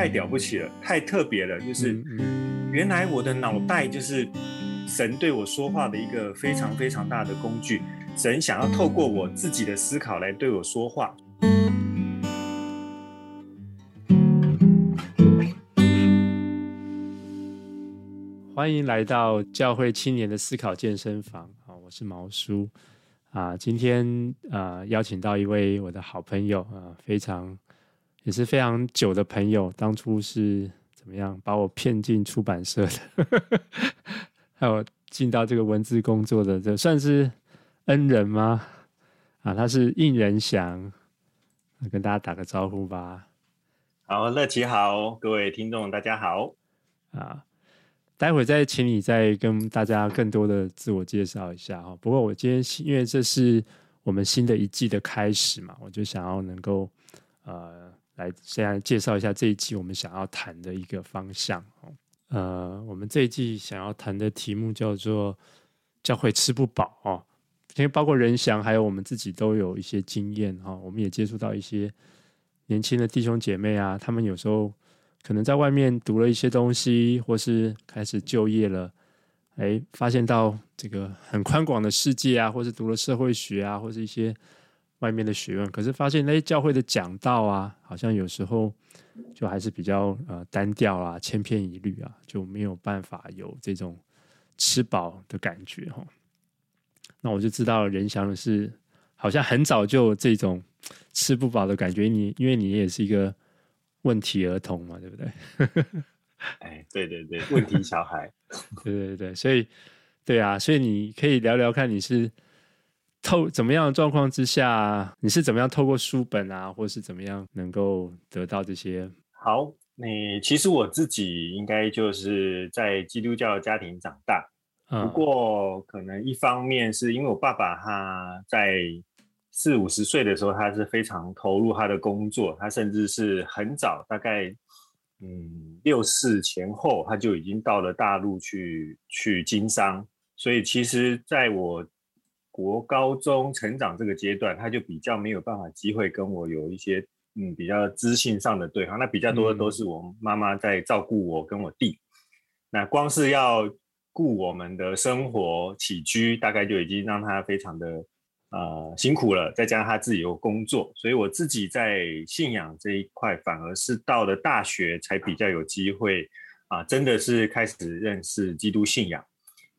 太了不起了，太特别了。就是原来我的脑袋就是神对我说话的一个非常非常大的工具。神想要透过我自己的思考来对我说话。欢迎来到教会青年的思考健身房啊！我是毛叔啊，今天啊邀请到一位我的好朋友啊，非常也是非常久的朋友，当初是怎么样把我骗进出版社的，还有进到这个文字工作的，这算是恩人吗？啊，他是应仁祥，跟大家打个招呼吧。好，乐琪好，各位听众大家好啊。待会再请你再跟大家更多的自我介绍一下哈。不过我今天因为这是我们新的一季的开始嘛，我就想要能够呃来先来介绍一下这一季我们想要谈的一个方向。呃，我们这一季想要谈的题目叫做“教会吃不饱”哦，因为包括仁祥还有我们自己都有一些经验哈，我们也接触到一些年轻的弟兄姐妹啊，他们有时候。可能在外面读了一些东西，或是开始就业了，哎，发现到这个很宽广的世界啊，或是读了社会学啊，或是一些外面的学问，可是发现哎，教会的讲道啊，好像有时候就还是比较呃单调啊，千篇一律啊，就没有办法有这种吃饱的感觉哈。那我就知道任翔的是好像很早就有这种吃不饱的感觉，你因为你也是一个。问题儿童嘛，对不对？哎，对对对，问题小孩，对对对，所以对啊，所以你可以聊聊看，你是透怎么样的状况之下，你是怎么样透过书本啊，或是怎么样能够得到这些？好，你其实我自己应该就是在基督教的家庭长大，嗯，不过可能一方面是因为我爸爸他在。四五十岁的时候，他是非常投入他的工作，他甚至是很早，大概嗯六四前后，他就已经到了大陆去去经商。所以其实在我国高中成长这个阶段，他就比较没有办法机会跟我有一些嗯比较知性上的对话。那比较多的都是我妈妈在照顾我跟我弟。那光是要顾我们的生活起居，大概就已经让他非常的。呃，辛苦了，再加上他自己有工作，所以我自己在信仰这一块，反而是到了大学才比较有机会啊、呃，真的是开始认识基督信仰。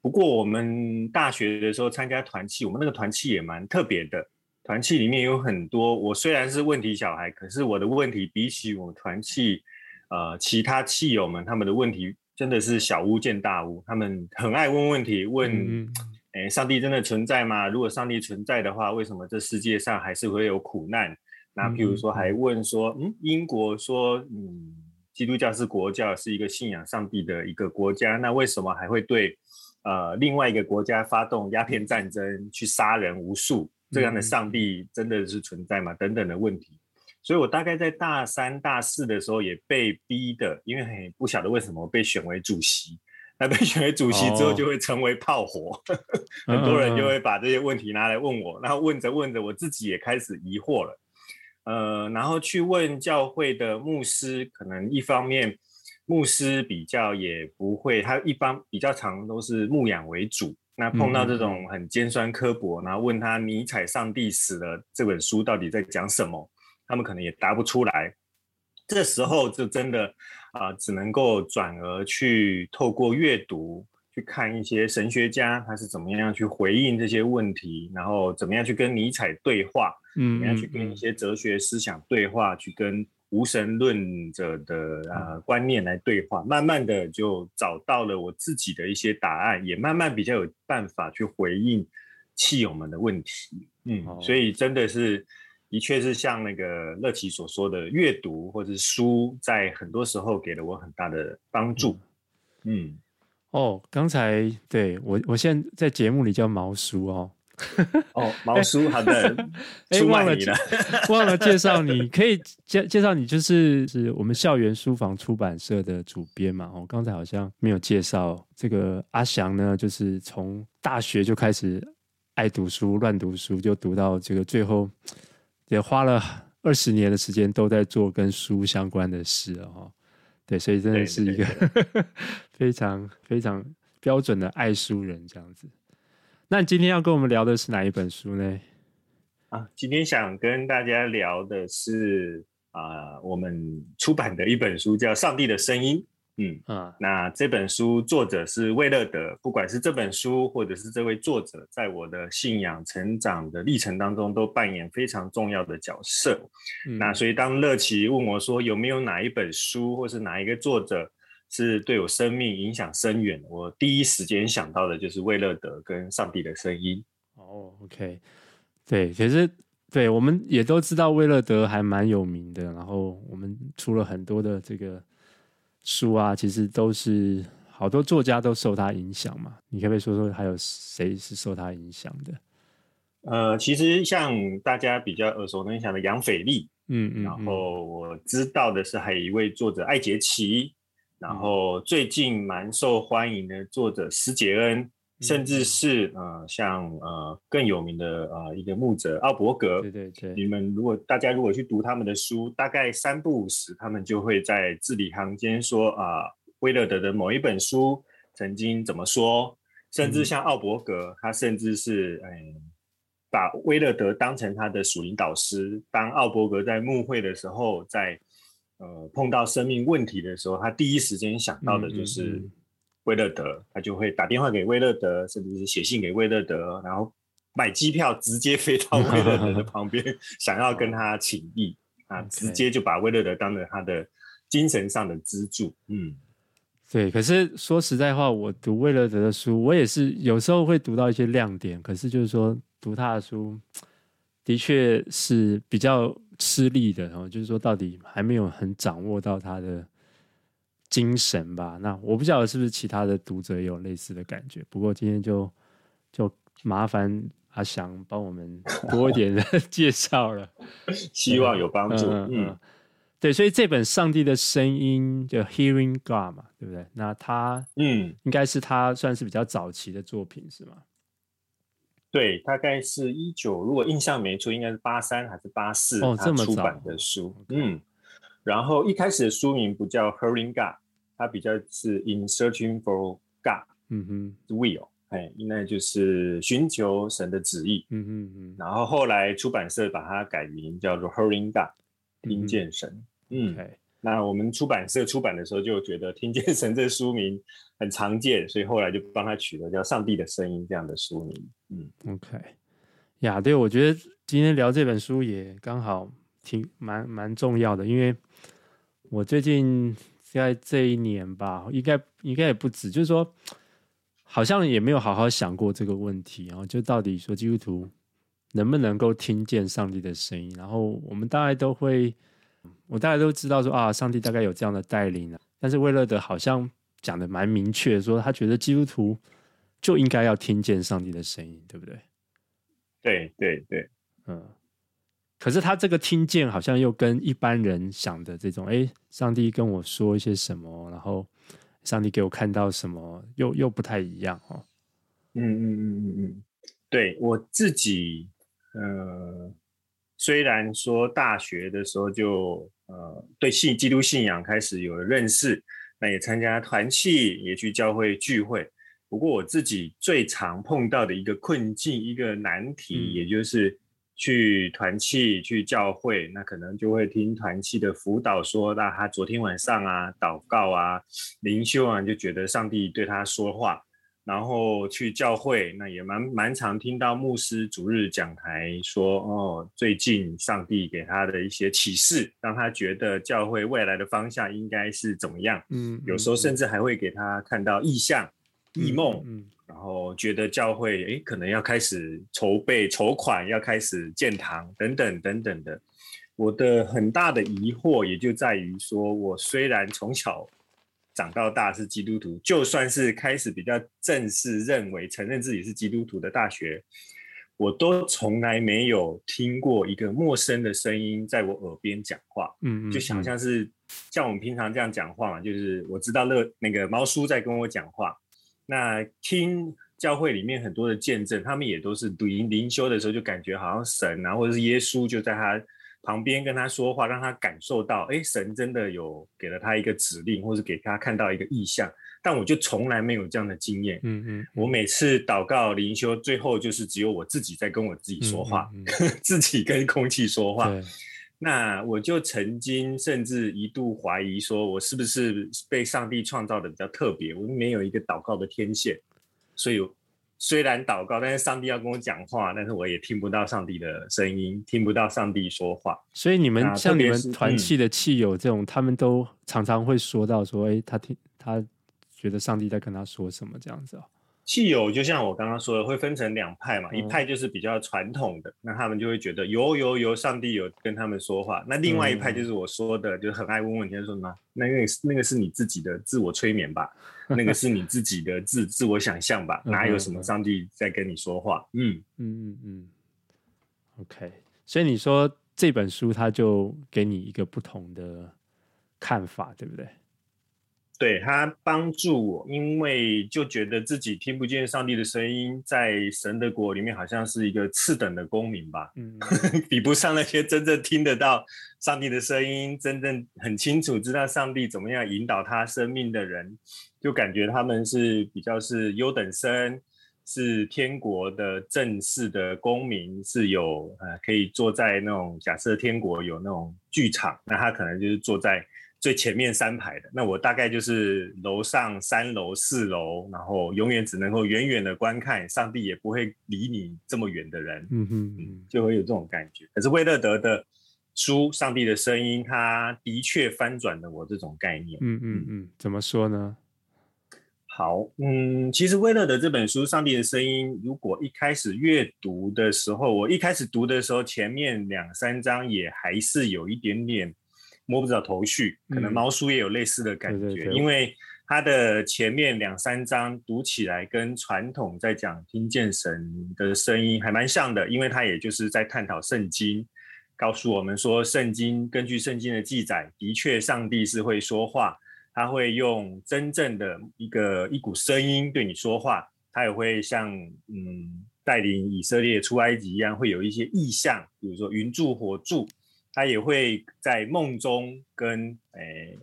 不过我们大学的时候参加团契，我们那个团契也蛮特别的，团契里面有很多，我虽然是问题小孩，可是我的问题比起我们团契呃其他契友们，他们的问题真的是小巫见大巫，他们很爱问问题，问。嗯诶，上帝真的存在吗？如果上帝存在的话，为什么这世界上还是会有苦难？那譬如说，还问说，嗯，英国说，嗯，基督教是国教，是一个信仰上帝的一个国家，那为什么还会对呃另外一个国家发动鸦片战争，去杀人无数？这样的上帝真的是存在吗？等等的问题。所以我大概在大三、大四的时候也被逼的，因为很不晓得为什么被选为主席。那被选为主席之后，就会成为炮火，哦、很多人就会把这些问题拿来问我，然后问着问着，我自己也开始疑惑了。呃，然后去问教会的牧师，可能一方面牧师比较也不会，他一般比较常都是牧养为主。那碰到这种很尖酸刻薄，然后问他《尼采上帝死了》这本书到底在讲什么，他们可能也答不出来。这时候就真的。啊、呃，只能够转而去透过阅读去看一些神学家他是怎么样去回应这些问题，然后怎么样去跟尼采对话，嗯，怎么样去跟一些哲学思想对话，去跟无神论者的呃观念来对话，慢慢的就找到了我自己的一些答案，也慢慢比较有办法去回应契友们的问题，嗯，所以真的是。的确是像那个乐琪所说的，阅读或者是书，在很多时候给了我很大的帮助。嗯，哦，刚才对我，我现在在节目里叫毛叔哦。哦，毛叔，好的。哎，忘了忘了介绍你，可以介介绍你，就是是我们校园书房出版社的主编嘛。哦，刚才好像没有介绍这个阿翔呢，就是从大学就开始爱读书、乱读书，就读到这个最后。也花了二十年的时间都在做跟书相关的事哦，对，所以真的是一个 非常非常标准的爱书人这样子。那你今天要跟我们聊的是哪一本书呢？啊，今天想跟大家聊的是啊、呃，我们出版的一本书叫《上帝的声音》。嗯啊，那这本书作者是魏乐德，不管是这本书或者是这位作者，在我的信仰成长的历程当中，都扮演非常重要的角色。嗯、那所以当乐琪问我说有没有哪一本书或是哪一个作者是对我生命影响深远，我第一时间想到的就是魏乐德跟《上帝的声音》。哦，OK，对，其实对我们也都知道魏乐德还蛮有名的，然后我们出了很多的这个。书啊，其实都是好多作家都受他影响嘛。你可不可以说说还有谁是受他影响的？呃，其实像大家比较耳熟能详的杨腓力，嗯嗯，然后我知道的是还有一位作者艾杰奇，然后最近蛮受欢迎的作者施杰恩。甚至是呃，像呃更有名的呃一个牧者奥伯格，对对对，你们如果大家如果去读他们的书，大概三不五时，他们就会在字里行间说啊，威勒德的某一本书曾经怎么说，甚至像奥伯格，他甚至是哎把威勒德当成他的属灵导师，当奥伯格在牧会的时候，在呃碰到生命问题的时候，他第一时间想到的就是。威勒德，他就会打电话给威勒德，甚至是写信给威勒德，然后买机票直接飞到威勒德的旁边，想要跟他请益 啊，直接就把威勒德当成他的精神上的支柱。嗯，对。可是说实在话，我读威勒德的书，我也是有时候会读到一些亮点，可是就是说读他的书的确是比较吃力的，然后就是说到底还没有很掌握到他的。精神吧，那我不晓得是不是其他的读者也有类似的感觉。不过今天就就麻烦阿翔帮我们多一点的 介绍了，希望有帮助。嗯，嗯，对，所以这本《上帝的声音》就 Hearing God 嘛，对不对？那他嗯，应该是他算是比较早期的作品，是吗？对，大概是一九，如果印象没错，应该是八三还是八四哦，这么出版的书，嗯。然后一开始的书名不叫 Hearing God，它比较是 In Searching for God，嗯哼，Will，哎，应该就是寻求神的旨意，嗯哼嗯。然后后来出版社把它改名叫做 Hearing God，听见神，嗯。嗯那我们出版社出版的时候就觉得听见神这书名很常见，所以后来就帮他取了叫上帝的声音这样的书名，嗯，OK。呀，对，我觉得今天聊这本书也刚好。挺蛮蛮重要的，因为我最近在这一年吧，应该应该也不止，就是说，好像也没有好好想过这个问题，然后就到底说基督徒能不能够听见上帝的声音？然后我们大概都会，我大家都知道说啊，上帝大概有这样的带领，但是魏乐德好像讲的蛮明确，说他觉得基督徒就应该要听见上帝的声音，对不对？对对对，嗯。可是他这个听见好像又跟一般人想的这种，哎，上帝跟我说一些什么，然后上帝给我看到什么，又又不太一样哦。嗯嗯嗯嗯嗯，对我自己，呃，虽然说大学的时候就呃对信基督信仰开始有了认识，那也参加团契，也去教会聚会。不过我自己最常碰到的一个困境，一个难题，嗯、也就是。去团契去教会，那可能就会听团契的辅导说，那他昨天晚上啊祷告啊灵修啊，就觉得上帝对他说话。然后去教会，那也蛮蛮常听到牧师主日讲台说，哦，最近上帝给他的一些启示，让他觉得教会未来的方向应该是怎么样。嗯，有时候甚至还会给他看到意象、异梦。然后觉得教会诶可能要开始筹备筹款，要开始建堂等等等等的。我的很大的疑惑也就在于说，我虽然从小长到大是基督徒，就算是开始比较正式认为承认自己是基督徒的大学，我都从来没有听过一个陌生的声音在我耳边讲话。嗯，嗯，就想像是像我们平常这样讲话嘛，就是我知道乐那个毛叔在跟我讲话。那听教会里面很多的见证，他们也都是读灵灵修的时候，就感觉好像神啊，或者是耶稣就在他旁边跟他说话，让他感受到，哎，神真的有给了他一个指令，或是给他看到一个意象。但我就从来没有这样的经验。嗯嗯，我每次祷告灵修，最后就是只有我自己在跟我自己说话，嗯嗯嗯、自己跟空气说话。那我就曾经甚至一度怀疑，说我是不是被上帝创造的比较特别？我没有一个祷告的天线，所以。虽然祷告，但是上帝要跟我讲话，但是我也听不到上帝的声音，听不到上帝说话。所以你们像你们团契的契友这种，嗯、他们都常常会说到说：“哎，他听他觉得上帝在跟他说什么这样子哦。”契友就像我刚刚说的，会分成两派嘛，嗯、一派就是比较传统的，那他们就会觉得有有有上帝有跟他们说话。那另外一派就是我说的，嗯、就很爱问问题，说什么那个那个是你自己的自我催眠吧？那个是你自己的自自我想象吧？哪有什么上帝在跟你说话？嗯嗯嗯嗯。OK，所以你说这本书它就给你一个不同的看法，对不对？对，他帮助我，因为就觉得自己听不见上帝的声音，在神的国里面好像是一个次等的公民吧，嗯，比不上那些真正听得到上帝的声音，真正很清楚知道上帝怎么样引导他生命的人，就感觉他们是比较是优等生，是天国的正式的公民，是有呃可以坐在那种假设天国有那种剧场，那他可能就是坐在。最前面三排的，那我大概就是楼上三楼、四楼，然后永远只能够远远的观看，上帝也不会离你这么远的人，嗯哼嗯，就会有这种感觉。可是威乐德的书《上帝的声音》，他的确翻转了我这种概念。嗯嗯嗯，怎么说呢？好，嗯，其实威勒德这本书《上帝的声音》，如果一开始阅读的时候，我一开始读的时候，前面两三章也还是有一点点。摸不着头绪，可能毛叔也有类似的感觉，嗯、对对对，因为他的前面两三章读起来跟传统在讲听见神的声音还蛮像的，因为他也就是在探讨圣经，告诉我们说，圣经根据圣经的记载，的确上帝是会说话，他会用真正的一个一股声音对你说话，他也会像嗯带领以色列出埃及一样，会有一些意象，比如说云柱火柱。他也会在梦中跟诶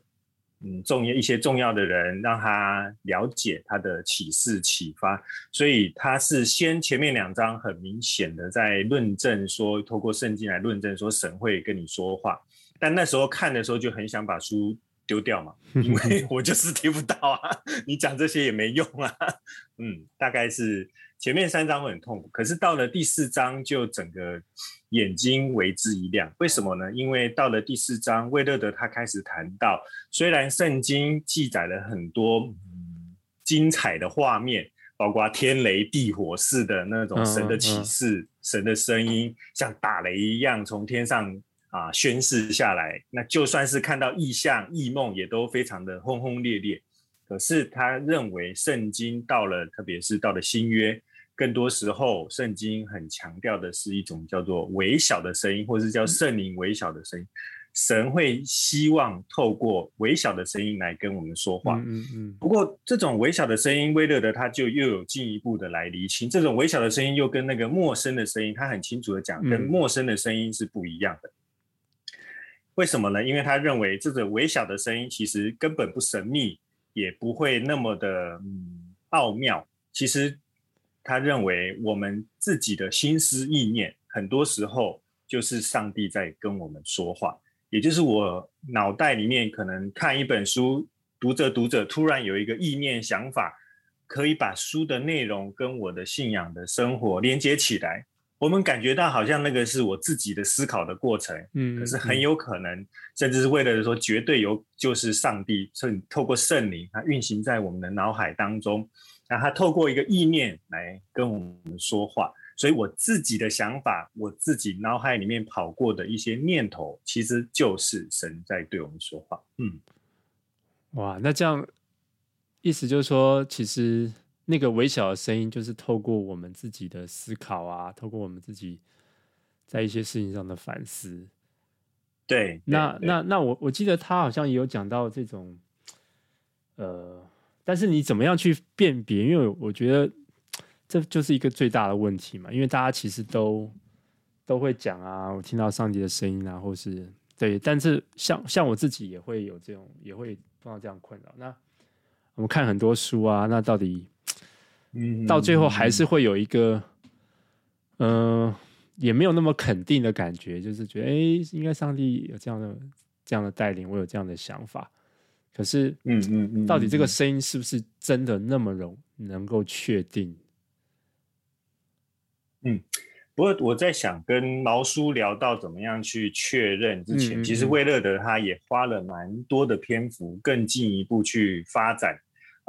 嗯重要一些重要的人，让他了解他的启示启发，所以他是先前面两章很明显的在论证说，透过圣经来论证说神会跟你说话，但那时候看的时候就很想把书丢掉嘛，因为我就是听不到啊，你讲这些也没用啊，嗯，大概是。前面三章会很痛苦，可是到了第四章就整个眼睛为之一亮。为什么呢？因为到了第四章，魏乐德他开始谈到，虽然圣经记载了很多、嗯、精彩的画面，包括天雷地火似的那种神的启示、嗯嗯、神的声音，像打雷一样从天上啊宣誓下来。那就算是看到异象、异梦，也都非常的轰轰烈烈。可是他认为圣经到了，特别是到了新约。更多时候，圣经很强调的是一种叫做微小的声音，或是叫圣灵微小的声音。神会希望透过微小的声音来跟我们说话。嗯嗯。嗯，不过，这种微小的声音，威勒德他就又有进一步的来厘清，这种微小的声音又跟那个陌生的声音，他很清楚的讲，跟陌生的声音是不一样的。为什么呢？因为他认为这种微小的声音其实根本不神秘，也不会那么的嗯奥妙。其实。他认为我们自己的心思意念，很多时候就是上帝在跟我们说话。也就是我脑袋里面可能看一本书，读着读着，突然有一个意念想法，可以把书的内容跟我的信仰的生活连接起来。我们感觉到好像那个是我自己的思考的过程，嗯，可是很有可能，甚至是为了说绝对有，就是上帝圣透过圣灵，它运行在我们的脑海当中。那他透过一个意念来跟我们说话，所以我自己的想法，我自己脑海里面跑过的一些念头，其实就是神在对我们说话。嗯，哇，那这样意思就是说，其实那个微小的声音，就是透过我们自己的思考啊，透过我们自己在一些事情上的反思。对，那那那我我记得他好像也有讲到这种，呃。但是你怎么样去辨别？因为我觉得这就是一个最大的问题嘛。因为大家其实都都会讲啊，我听到上帝的声音啊，或是对，但是像像我自己也会有这种，也会碰到这样困扰。那我们看很多书啊，那到底，嗯，到最后还是会有一个，嗯、呃，也没有那么肯定的感觉，就是觉得，哎，应该上帝有这样的这样的带领，我有这样的想法。可是，嗯嗯嗯，到底这个声音是不是真的那么容能够确定？嗯。不过我在想，跟毛叔聊到怎么样去确认之前，嗯嗯嗯，其实魏乐德他也花了蛮多的篇幅，更进一步去发展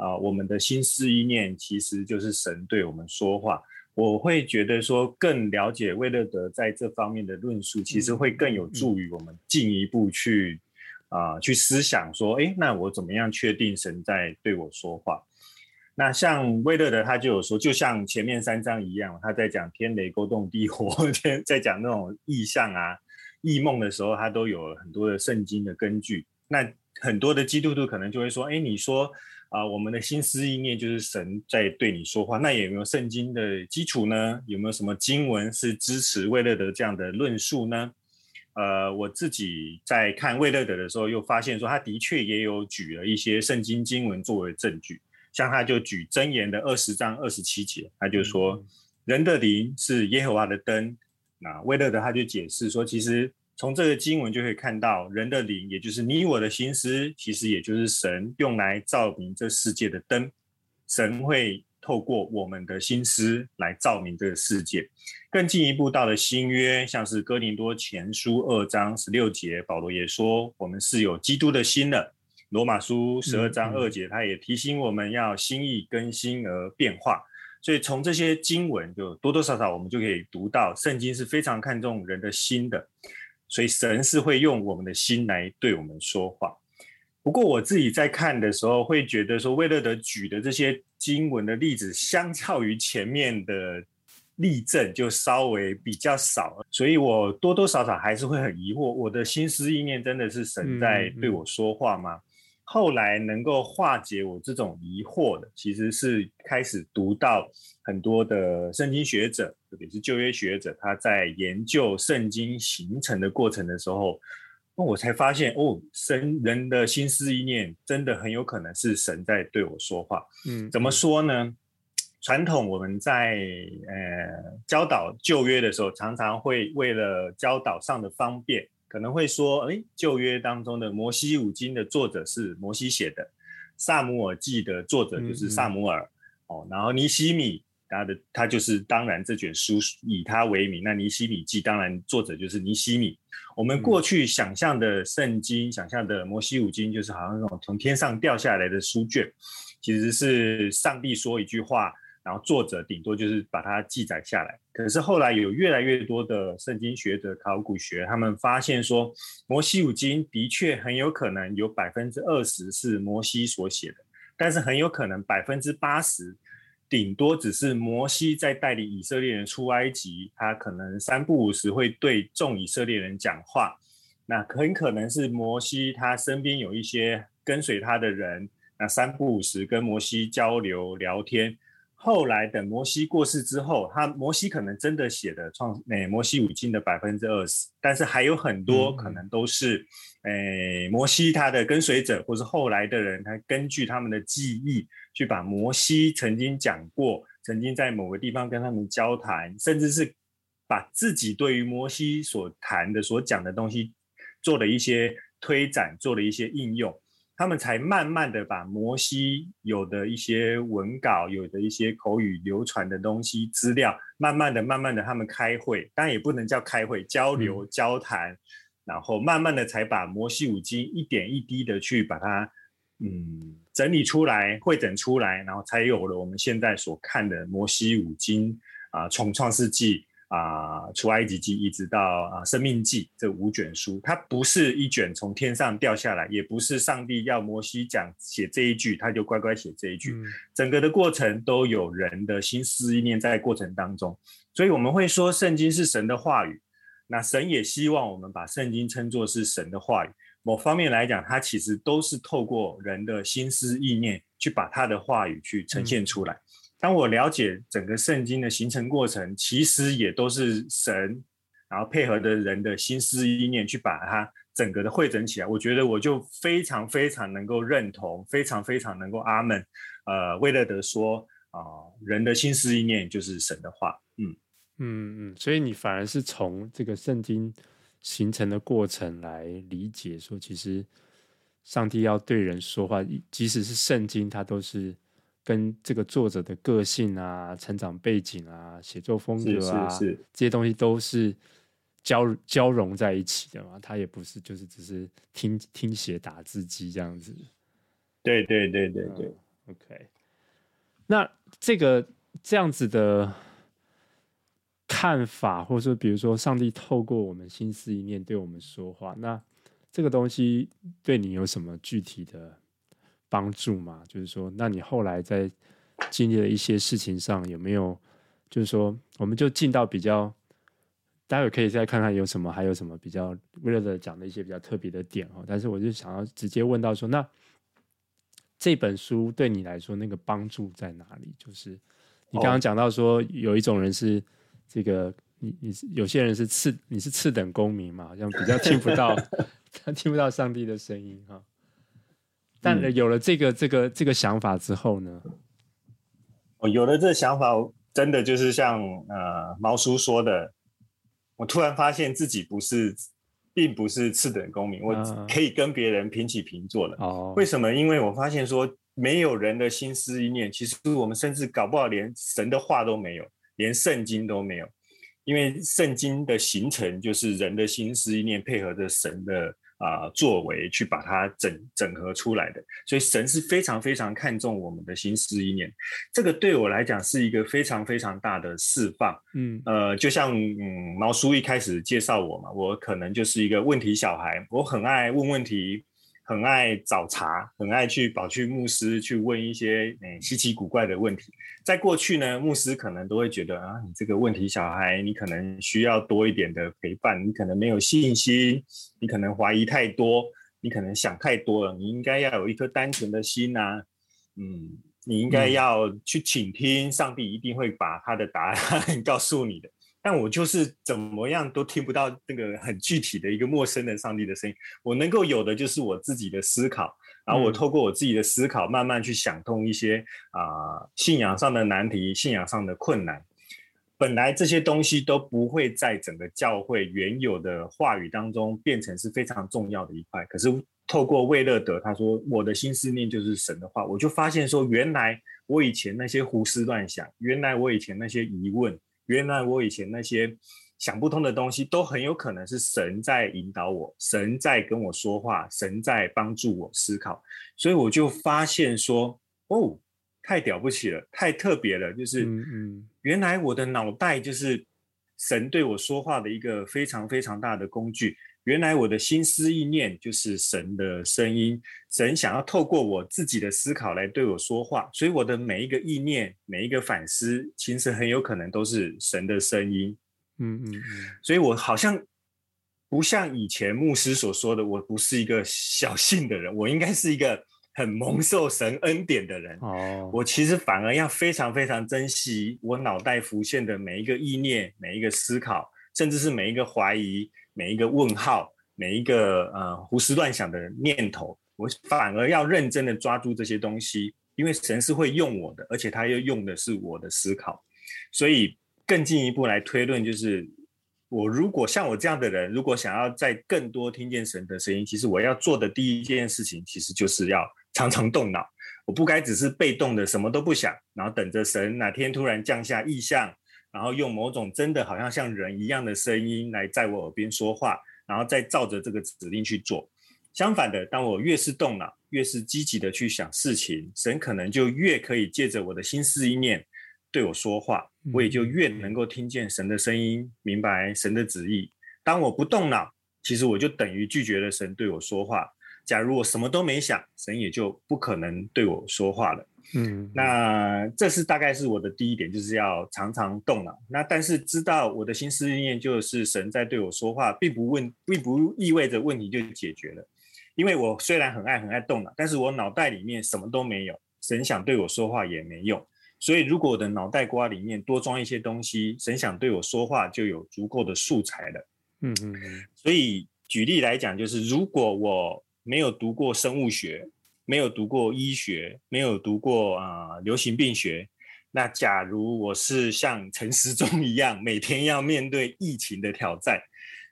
啊、呃，我们的心思意念其实就是神对我们说话。我会觉得说，更了解魏乐德在这方面的论述，其实会更有助于我们进一步去啊、呃、去思想说，哎，那我怎么样确定神在对我说话？那像魏乐德他就有说，就像前面三章一样，他在讲天雷勾动地火，在讲那种异象啊、异梦的时候，他都有很多的圣经的根据。那很多的基督徒可能就会说，哎，你说啊、呃，我们的心思意念就是神在对你说话，那有没有圣经的基础呢？有没有什么经文是支持魏乐德这样的论述呢？呃，我自己在看魏乐德的时候，又发现说，他的确也有举了一些圣经经文作为证据。像他就举箴言的二十章二十七节，他就说人的灵是耶和华的灯。那魏乐德他就解释说，其实从这个经文就可以看到，人的灵也就是你我的心思，其实也就是神用来照明这世界的灯。神会透过我们的心思来照明这个世界。更进一步到了新约，像是哥林多前书二章十六节，保罗也说我们是有基督的心的。罗马书十二章二节，他也提醒我们要心意更新而变化。所以从这些经文，就多多少少我们就可以读到，圣经是非常看重人的心的。所以神是会用我们的心来对我们说话。不过我自己在看的时候，会觉得说，魏乐德举的这些经文的例子，相较于前面的例证，就稍微比较少。所以我多多少少还是会很疑惑，我的心思意念真的是神在对我说话吗？嗯嗯后来能够化解我这种疑惑的，其实是开始读到很多的圣经学者，特别是旧约学者，他在研究圣经形成的过程的时候，那我才发现哦，神人的心思意念真的很有可能是神在对我说话。嗯，怎么说呢？传统我们在呃教导旧约的时候，常常会为了教导上的方便。可能会说，哎，旧约当中的摩西五经的作者是摩西写的，撒母耳记的作者就是撒母耳，嗯嗯哦，然后尼西米他的他就是当然这卷书以他为名，那尼西米记当然作者就是尼西米。我们过去想象的圣经，嗯、想象的摩西五经，就是好像那种从天上掉下来的书卷，其实是上帝说一句话。然后作者顶多就是把它记载下来，可是后来有越来越多的圣经学者、考古学，他们发现说，摩西五经的确很有可能有百分之二十是摩西所写的，但是很有可能百分之八十，顶多只是摩西在带领以色列人出埃及，他可能三不五时会对众以色列人讲话，那很可能是摩西他身边有一些跟随他的人，那三不五时跟摩西交流聊天。后来等摩西过世之后，他摩西可能真的写的创诶摩西五经的百分之二十，但是还有很多可能都是诶摩西他的跟随者或是后来的人，他根据他们的记忆去把摩西曾经讲过，曾经在某个地方跟他们交谈，甚至是把自己对于摩西所谈的所讲的东西做了一些推展，做了一些应用。他们才慢慢的把摩西有的一些文稿，有的一些口语流传的东西资料，慢慢的、慢慢的，他们开会，当然也不能叫开会，交流、交谈，然后慢慢的才把摩西五经一点一滴的去把它，嗯，整理出来、会诊出来，然后才有了我们现在所看的摩西五经啊，从创世纪。啊，出埃及记一直到啊生命记这五卷书，它不是一卷从天上掉下来，也不是上帝要摩西讲写这一句，他就乖乖写这一句。嗯、整个的过程都有人的心思意念在过程当中，所以我们会说圣经是神的话语。那神也希望我们把圣经称作是神的话语。某方面来讲，它其实都是透过人的心思意念去把他的话语去呈现出来。嗯当我了解整个圣经的形成过程，其实也都是神然后配合的人的心思意念去把它整个的汇整起来，我觉得我就非常非常能够认同，非常非常能够阿门。呃，魏乐德说啊、人的心思意念就是神的话。嗯嗯嗯，所以你反而是从这个圣经形成的过程来理解，说其实上帝要对人说话，即使是圣经，它都是。跟这个作者的个性啊、成长背景啊、写作风格啊，这些东西都是交交融在一起的嘛。他也不是就是只是听听写打字机这样子。对对对对对。嗯、OK，那这个这样子的看法，或者说，比如说，上帝透过我们心思意念对我们说话，那这个东西对你有什么具体的？帮助嘛，就是说，那你后来在经历了一些事情上有没有？就是说，我们就进到比较，待会可以再看看有什么，还有什么比较为了讲的一些比较特别的点哦。但是我就想要直接问到说，那这本书对你来说那个帮助在哪里？就是你刚刚讲到说，有一种人是这个，你你是有些人是次，你是次等公民嘛，好像比较听不到，他听不到上帝的声音哈。但有了这个、嗯、这个这个想法之后呢？我有了这个想法，真的就是像呃毛叔说的，我突然发现自己不是，并不是次等公民，我可以跟别人平起平坐了。哦，为什么？因为我发现说，没有人的心思意念，其实我们甚至搞不好连神的话都没有，连圣经都没有，因为圣经的形成就是人的心思意念配合着神的。啊、呃，作为去把它整整合出来的，所以神是非常非常看重我们的心思意念，这个对我来讲是一个非常非常大的释放。嗯，呃，就像嗯毛叔一开始介绍我嘛，我可能就是一个问题小孩，我很爱问问题。很爱找茬，很爱去跑去牧师去问一些诶稀奇古怪的问题。在过去呢，牧师可能都会觉得啊，你这个问题小孩，你可能需要多一点的陪伴，你可能没有信心，你可能怀疑太多，你可能想太多了，你应该要有一颗单纯的心呐，嗯，你应该要去倾听，上帝一定会把他的答案 告诉你的。但我就是怎么样都听不到那个很具体的一个陌生的上帝的声音。我能够有的就是我自己的思考，然后我透过我自己的思考，慢慢去想通一些啊、呃、信仰上的难题、信仰上的困难。本来这些东西都不会在整个教会原有的话语当中变成是非常重要的一块。可是透过魏乐德他说我的心思念就是神的话，我就发现说，原来我以前那些胡思乱想，原来我以前那些疑问。原来我以前那些想不通的东西，都很有可能是神在引导我，神在跟我说话，神在帮助我思考，所以我就发现说，哦，太了不起了，太特别了，就是，原来我的脑袋就是神对我说话的一个非常非常大的工具。原来我的心思意念就是神的声音，神想要透过我自己的思考来对我说话，所以我的每一个意念、每一个反思，其实很有可能都是神的声音。嗯嗯嗯，所以我好像不像以前牧师所说的，我不是一个小信的人，我应该是一个很蒙受神恩典的人。哦，我其实反而要非常非常珍惜我脑袋浮现的每一个意念、每一个思考，甚至是每一个怀疑。每一个问号，每一个呃胡思乱想的念头，我反而要认真的抓住这些东西，因为神是会用我的，而且他又用的是我的思考，所以更进一步来推论，就是我如果像我这样的人，如果想要在更多听见神的声音，其实我要做的第一件事情，其实就是要常常动脑，我不该只是被动的什么都不想，然后等着神哪天突然降下异象。然后用某种真的好像像人一样的声音来在我耳边说话，然后再照着这个指令去做。相反的，当我越是动脑，越是积极的去想事情，神可能就越可以借着我的心思意念对我说话，我也就越能够听见神的声音，明白神的旨意。当我不动脑，其实我就等于拒绝了神对我说话。假如我什么都没想，神也就不可能对我说话了。嗯，那这是大概是我的第一点，就是要常常动脑。那但是知道我的心思意念就是神在对我说话，并不问，并不意味着问题就解决了。因为我虽然很爱很爱动脑，但是我脑袋里面什么都没有，神想对我说话也没用。所以如果我的脑袋瓜里面多装一些东西，神想对我说话，就有足够的素材了。嗯嗯嗯。所以举例来讲，就是如果我没有读过生物学，没有读过医学，没有读过啊、流行病学，那假如我是像陈时中一样，每天要面对疫情的挑战，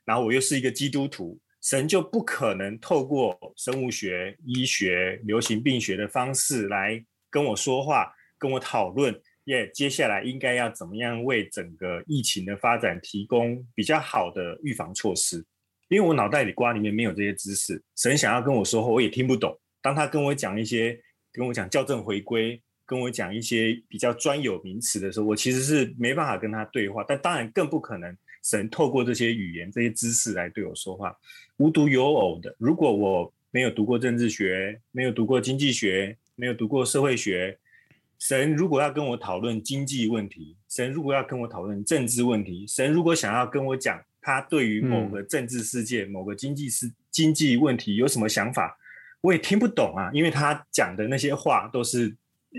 然后我又是一个基督徒。神就不可能透过生物学、医学、流行病学的方式来跟我说话，跟我讨论，耶，接下来应该要怎么样为整个疫情的发展提供比较好的预防措施？因为我脑袋里瓜里面没有这些知识，神想要跟我说话，我也听不懂。当他跟我讲一些，跟我讲校正回归，跟我讲一些比较专有名词的时候，我其实是没办法跟他对话。但当然更不可能。神透过这些语言、这些知识来对我说话，无独有偶的。如果我没有读过政治学，没有读过经济学，没有读过社会学，神如果要跟我讨论经济问题，神如果要跟我讨论政治问题，神如果想要跟我讲他对于某个政治世界、嗯、某个经济事经济问题有什么想法，我也听不懂啊，因为他讲的那些话都是。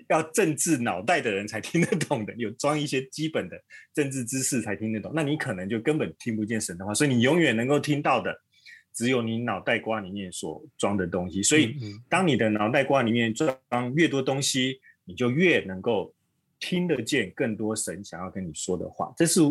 要政治脑袋的人才听得懂的，有装一些基本的政治知识才听得懂。那你可能就根本听不见神的话，所以你永远能够听到的，只有你脑袋瓜里面所装的东西。所以，当你的脑袋瓜里面装越多东西，你就越能够听得见更多神想要跟你说的话。这是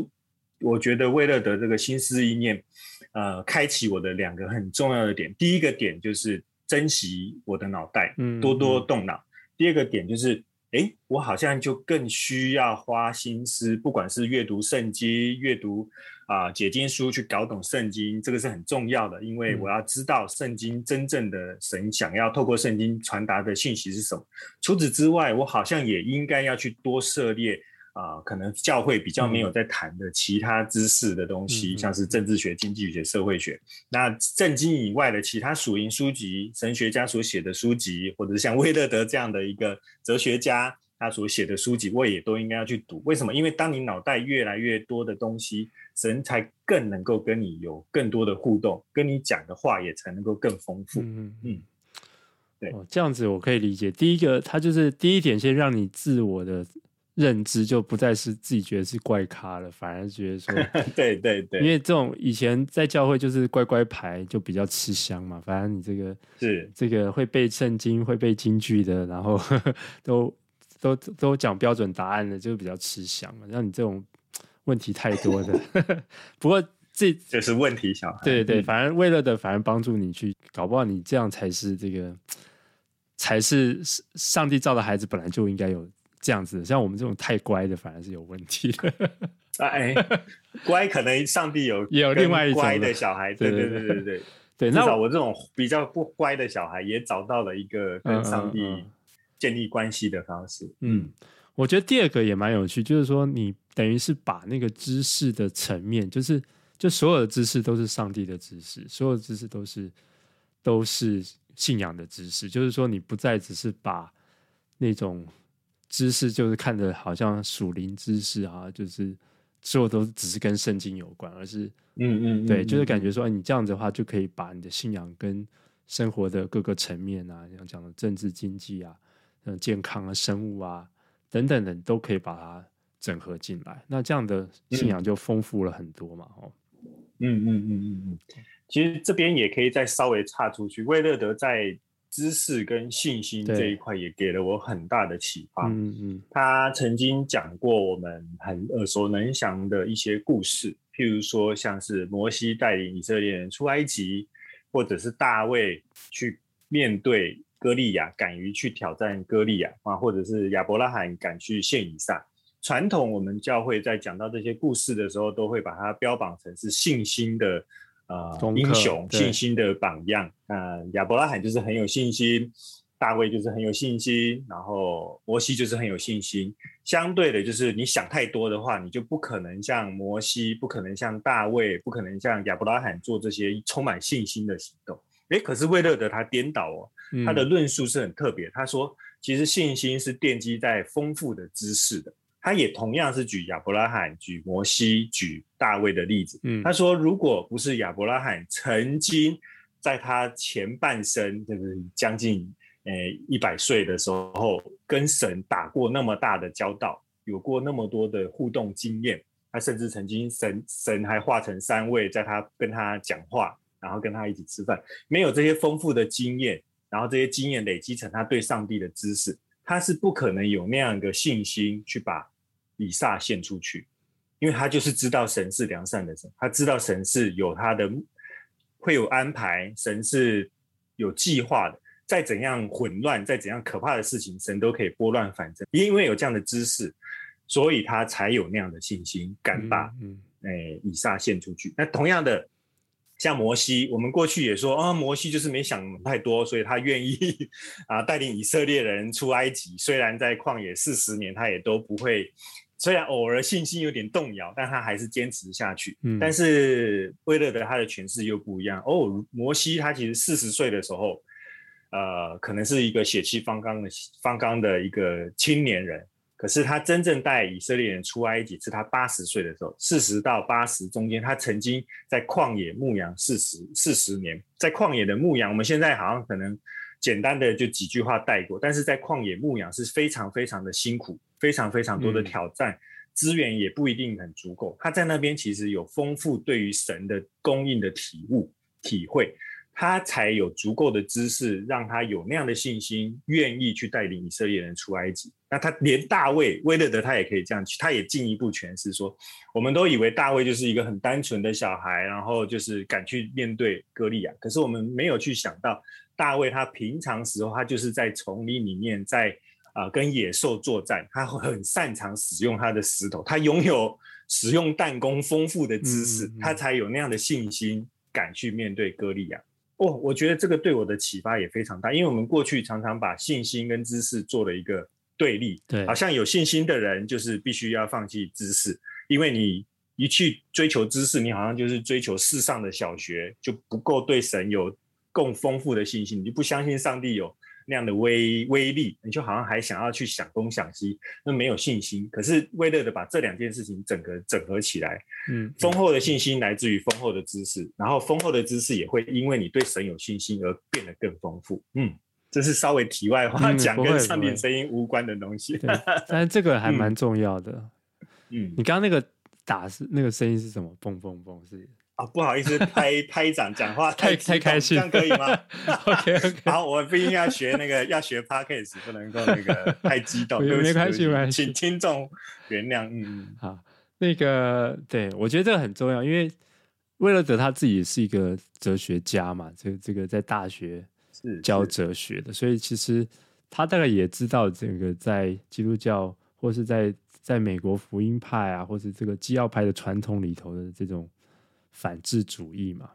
我觉得为了得这个心思意念，呃，开启我的两个很重要的点。第一个点就是珍惜我的脑袋，多多动脑。第二个点就是，哎，我好像就更需要花心思，不管是阅读圣经、阅读啊、呃、解经书，去搞懂圣经，这个是很重要的，因为我要知道圣经真正的神想要透过圣经传达的信息是什么。除此之外，我好像也应该要去多涉猎。啊、呃，可能教会比较没有在谈的其他知识的东西，嗯、像是政治学、经济学、社会学。嗯、那圣经以外的其他属灵书籍，神学家所写的书籍，或者是像威勒德这样的一个哲学家他所写的书籍，我也都应该要去读。为什么？因为当你脑袋越来越多的东西，神才更能够跟你有更多的互动，跟你讲的话也才能够更丰富。嗯嗯，对、哦，这样子我可以理解。第一个，他就是第一点，先让你自我的。认知就不再是自己觉得是怪咖了，反而觉得说，对对对，因为这种以前在教会就是乖乖牌就比较吃香嘛，反正你这个是这个会背圣经、会背京剧的，然后呵 呵都都都讲标准答案的，就比较吃香嘛。让你这种问题太多的，不过这就是问题小孩，对对，反正为了的，反而帮助你去，搞不好你这样才是这个才是上帝造的孩子本来就应该有。这样子，像我们这种太乖的，反而是有问题的。哎，乖，可能上帝有 也有另外一种乖的小孩。对对对对对对。至少我这种比较不乖的小孩，也找到了一个跟上帝建立关系的方式。嗯，嗯，我觉得第二个也蛮有趣，就是说你等于是把那个知识的层面，就是就所有的知识都是上帝的知识，所有的知识都是都是信仰的知识。就是说，你不再只是把那种。知识就是看着好像属灵知识啊，就是所有都只是跟圣经有关，而是嗯嗯对，就是感觉说，哎，你这样子的话就可以把你的信仰跟生活的各个层面啊，像讲的政治经济啊、嗯健康啊、生物啊等等等，都可以把它整合进来。那这样的信仰就丰富了很多嘛，哦，嗯嗯嗯嗯嗯，其实这边也可以再稍微岔出去，魏乐德在。知识跟信心这一块也给了我很大的启发。嗯嗯，他曾经讲过我们很耳熟能详的一些故事，譬如说像是摩西带领以色列人出埃及，或者是大卫去面对歌利亚，敢于去挑战歌利亚啊，或者是亚伯拉罕敢去献以撒。传统我们教会在讲到这些故事的时候，都会把它标榜成是信心的。呃，英雄信心的榜样啊，呃，亚伯拉罕就是很有信心，大卫就是很有信心，然后摩西就是很有信心。相对的，就是你想太多的话，你就不可能像摩西，不可能像大卫，不可能像亚伯拉罕做这些充满信心的行动。诶，可是魏乐德他颠倒哦，他的论述是很特别。他说，其实信心是奠基在丰富的知识的。他也同样是举亚伯拉罕、举摩西、举大卫的例子。嗯，他说，如果不是亚伯拉罕曾经在他前半生，就是将近呃一百岁的时候，跟神打过那么大的交道，有过那么多的互动经验。他甚至曾经神神还化成三位，在他跟他讲话，然后跟他一起吃饭。没有这些丰富的经验，然后这些经验累积成他对上帝的知识，他是不可能有那样一个信心去把以撒献出去，因为他就是知道神是良善的神，他知道神是有他的会有安排，神是有计划的。再怎样混乱，再怎样可怕的事情，神都可以拨乱反正。因为有这样的知识。所以他才有那样的信心，敢把诶、嗯嗯欸、以撒献出去。那同样的，像摩西，我们过去也说啊、哦，摩西就是没想太多，所以他愿意啊带领以色列人出埃及。虽然在旷野四十年，他也都不会，虽然偶尔信心有点动摇，但他还是坚持下去。嗯、但是威勒德他的诠释又不一样哦。摩西他其实四十岁的时候，呃，可能是一个血气方刚的方刚的一个青年人。可是他真正带以色列人出埃及是他八十岁的时候，四十到八十中间，他曾经在旷野牧羊四十四十年。在旷野的牧羊，我们现在好像可能简单的就几句话带过，但是在旷野牧羊是非常非常的辛苦，非常非常多的挑战，嗯、资源也不一定很足够。他在那边其实有丰富对于神的供应的体悟体会。他才有足够的知识，让他有那样的信心，愿意去带领以色列人出埃及。那他连大卫、威勒德他也可以这样去，他也进一步诠释说，我们都以为大卫就是一个很单纯的小孩，然后就是敢去面对歌利亚。可是我们没有去想到，大卫他平常时候他就是在丛林里面在，啊跟野兽作战，他很擅长使用他的石头，他拥有使用弹弓丰富的知识，嗯嗯嗯，他才有那样的信心，敢去面对歌利亚。哦，我觉得这个对我的启发也非常大，因为我们过去常常把信心跟知识做了一个对立，对，好像有信心的人就是必须要放弃知识，因为你一去追求知识，你好像就是追求世上的小学，就不够对神有更丰富的信心，你就不相信上帝有。那样的威威力，你就好像还想要去想东想西，那没有信心。可是威勒的把这两件事情整个整合起来，嗯，丰厚的信心来自于丰厚的知识，然后丰厚的知识也会因为你对神有信心而变得更丰富。嗯，这是稍微题外话讲，跟上帝声音无关的东西，嗯、但是这个还蛮重要的。嗯，你刚刚那个打是那个声音是什么？嘣嘣嘣是。啊，不好意思，拍拍掌讲话太太开心，这样可以吗？OK 后我不一定要学那个，要学 Podcast，不能够那个太激动。没没关系，没关系，请听众原谅。嗯，好，那个对我觉得这个很重要，因为威勒德他自己是一个哲学家嘛，这个这个在大学是教哲学的，所以其实他大概也知道这个在基督教或是在在美国福音派啊，或是这个基要派的传统里头的这种。反智主义嘛，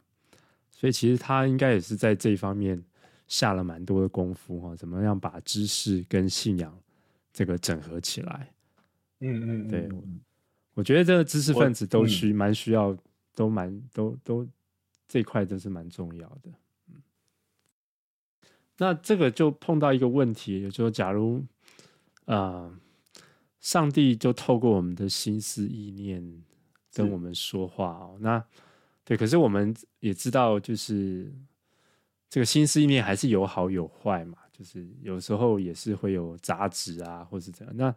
所以其实他应该也是在这一方面下了蛮多的功夫哈，怎么样把知识跟信仰这个整合起来？嗯嗯，对，我觉得这个知识分子都需蛮需要，都蛮都都这一块都是蛮重要的。嗯，那这个就碰到一个问题，也就是说，假如啊、呃，上帝就透过我们的心思意念跟我们说话哦，那。对，可是我们也知道，就是这个心思意念还是有好有坏嘛，就是有时候也是会有杂质啊，或是怎样。那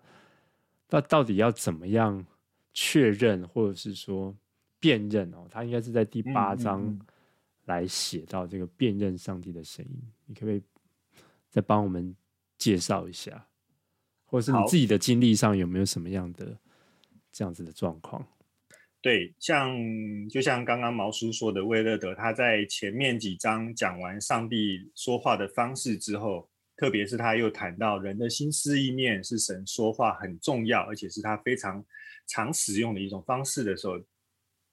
那到底要怎么样确认，或者是说辨认哦？他应该是在第八章来写到这个辨认上帝的声音。你可不可以再帮我们介绍一下，或者是你自己的经历上有没有什么样的这样子的状况？对，像就像刚刚毛叔说的，威勒德他在前面几章讲完上帝说话的方式之后，特别是他又谈到人的心思意念是神说话很重要，而且是他非常常使用的一种方式的时候，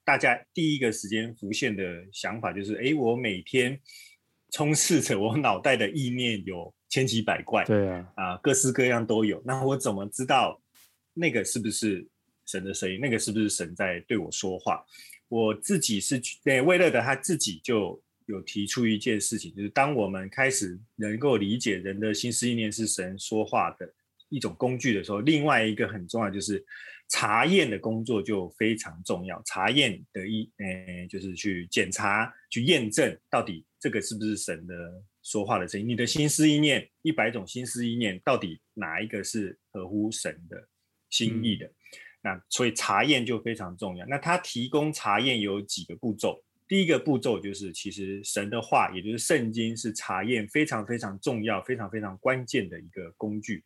大家第一个时间浮现的想法就是：哎，我每天充斥着我脑袋的意念有千奇百怪，对啊，啊，各式各样都有，那我怎么知道那个是不是？神的声音，那个是不是神在对我说话？我自己是对威勒德他自己就有提出一件事情，就是当我们开始能够理解人的心思意念是神说话的一种工具的时候，另外一个很重要就是查验的工作就非常重要。查验的一，呃，就是去检查、去验证到底这个是不是神的说话的声音？你的心思意念，一百种心思意念，到底哪一个是合乎神的心意的？嗯、那所以查验就非常重要。那他提供查验有几个步骤？第一个步骤就是，其实神的话，也就是圣经，是查验非常非常重要、非常非常关键的一个工具。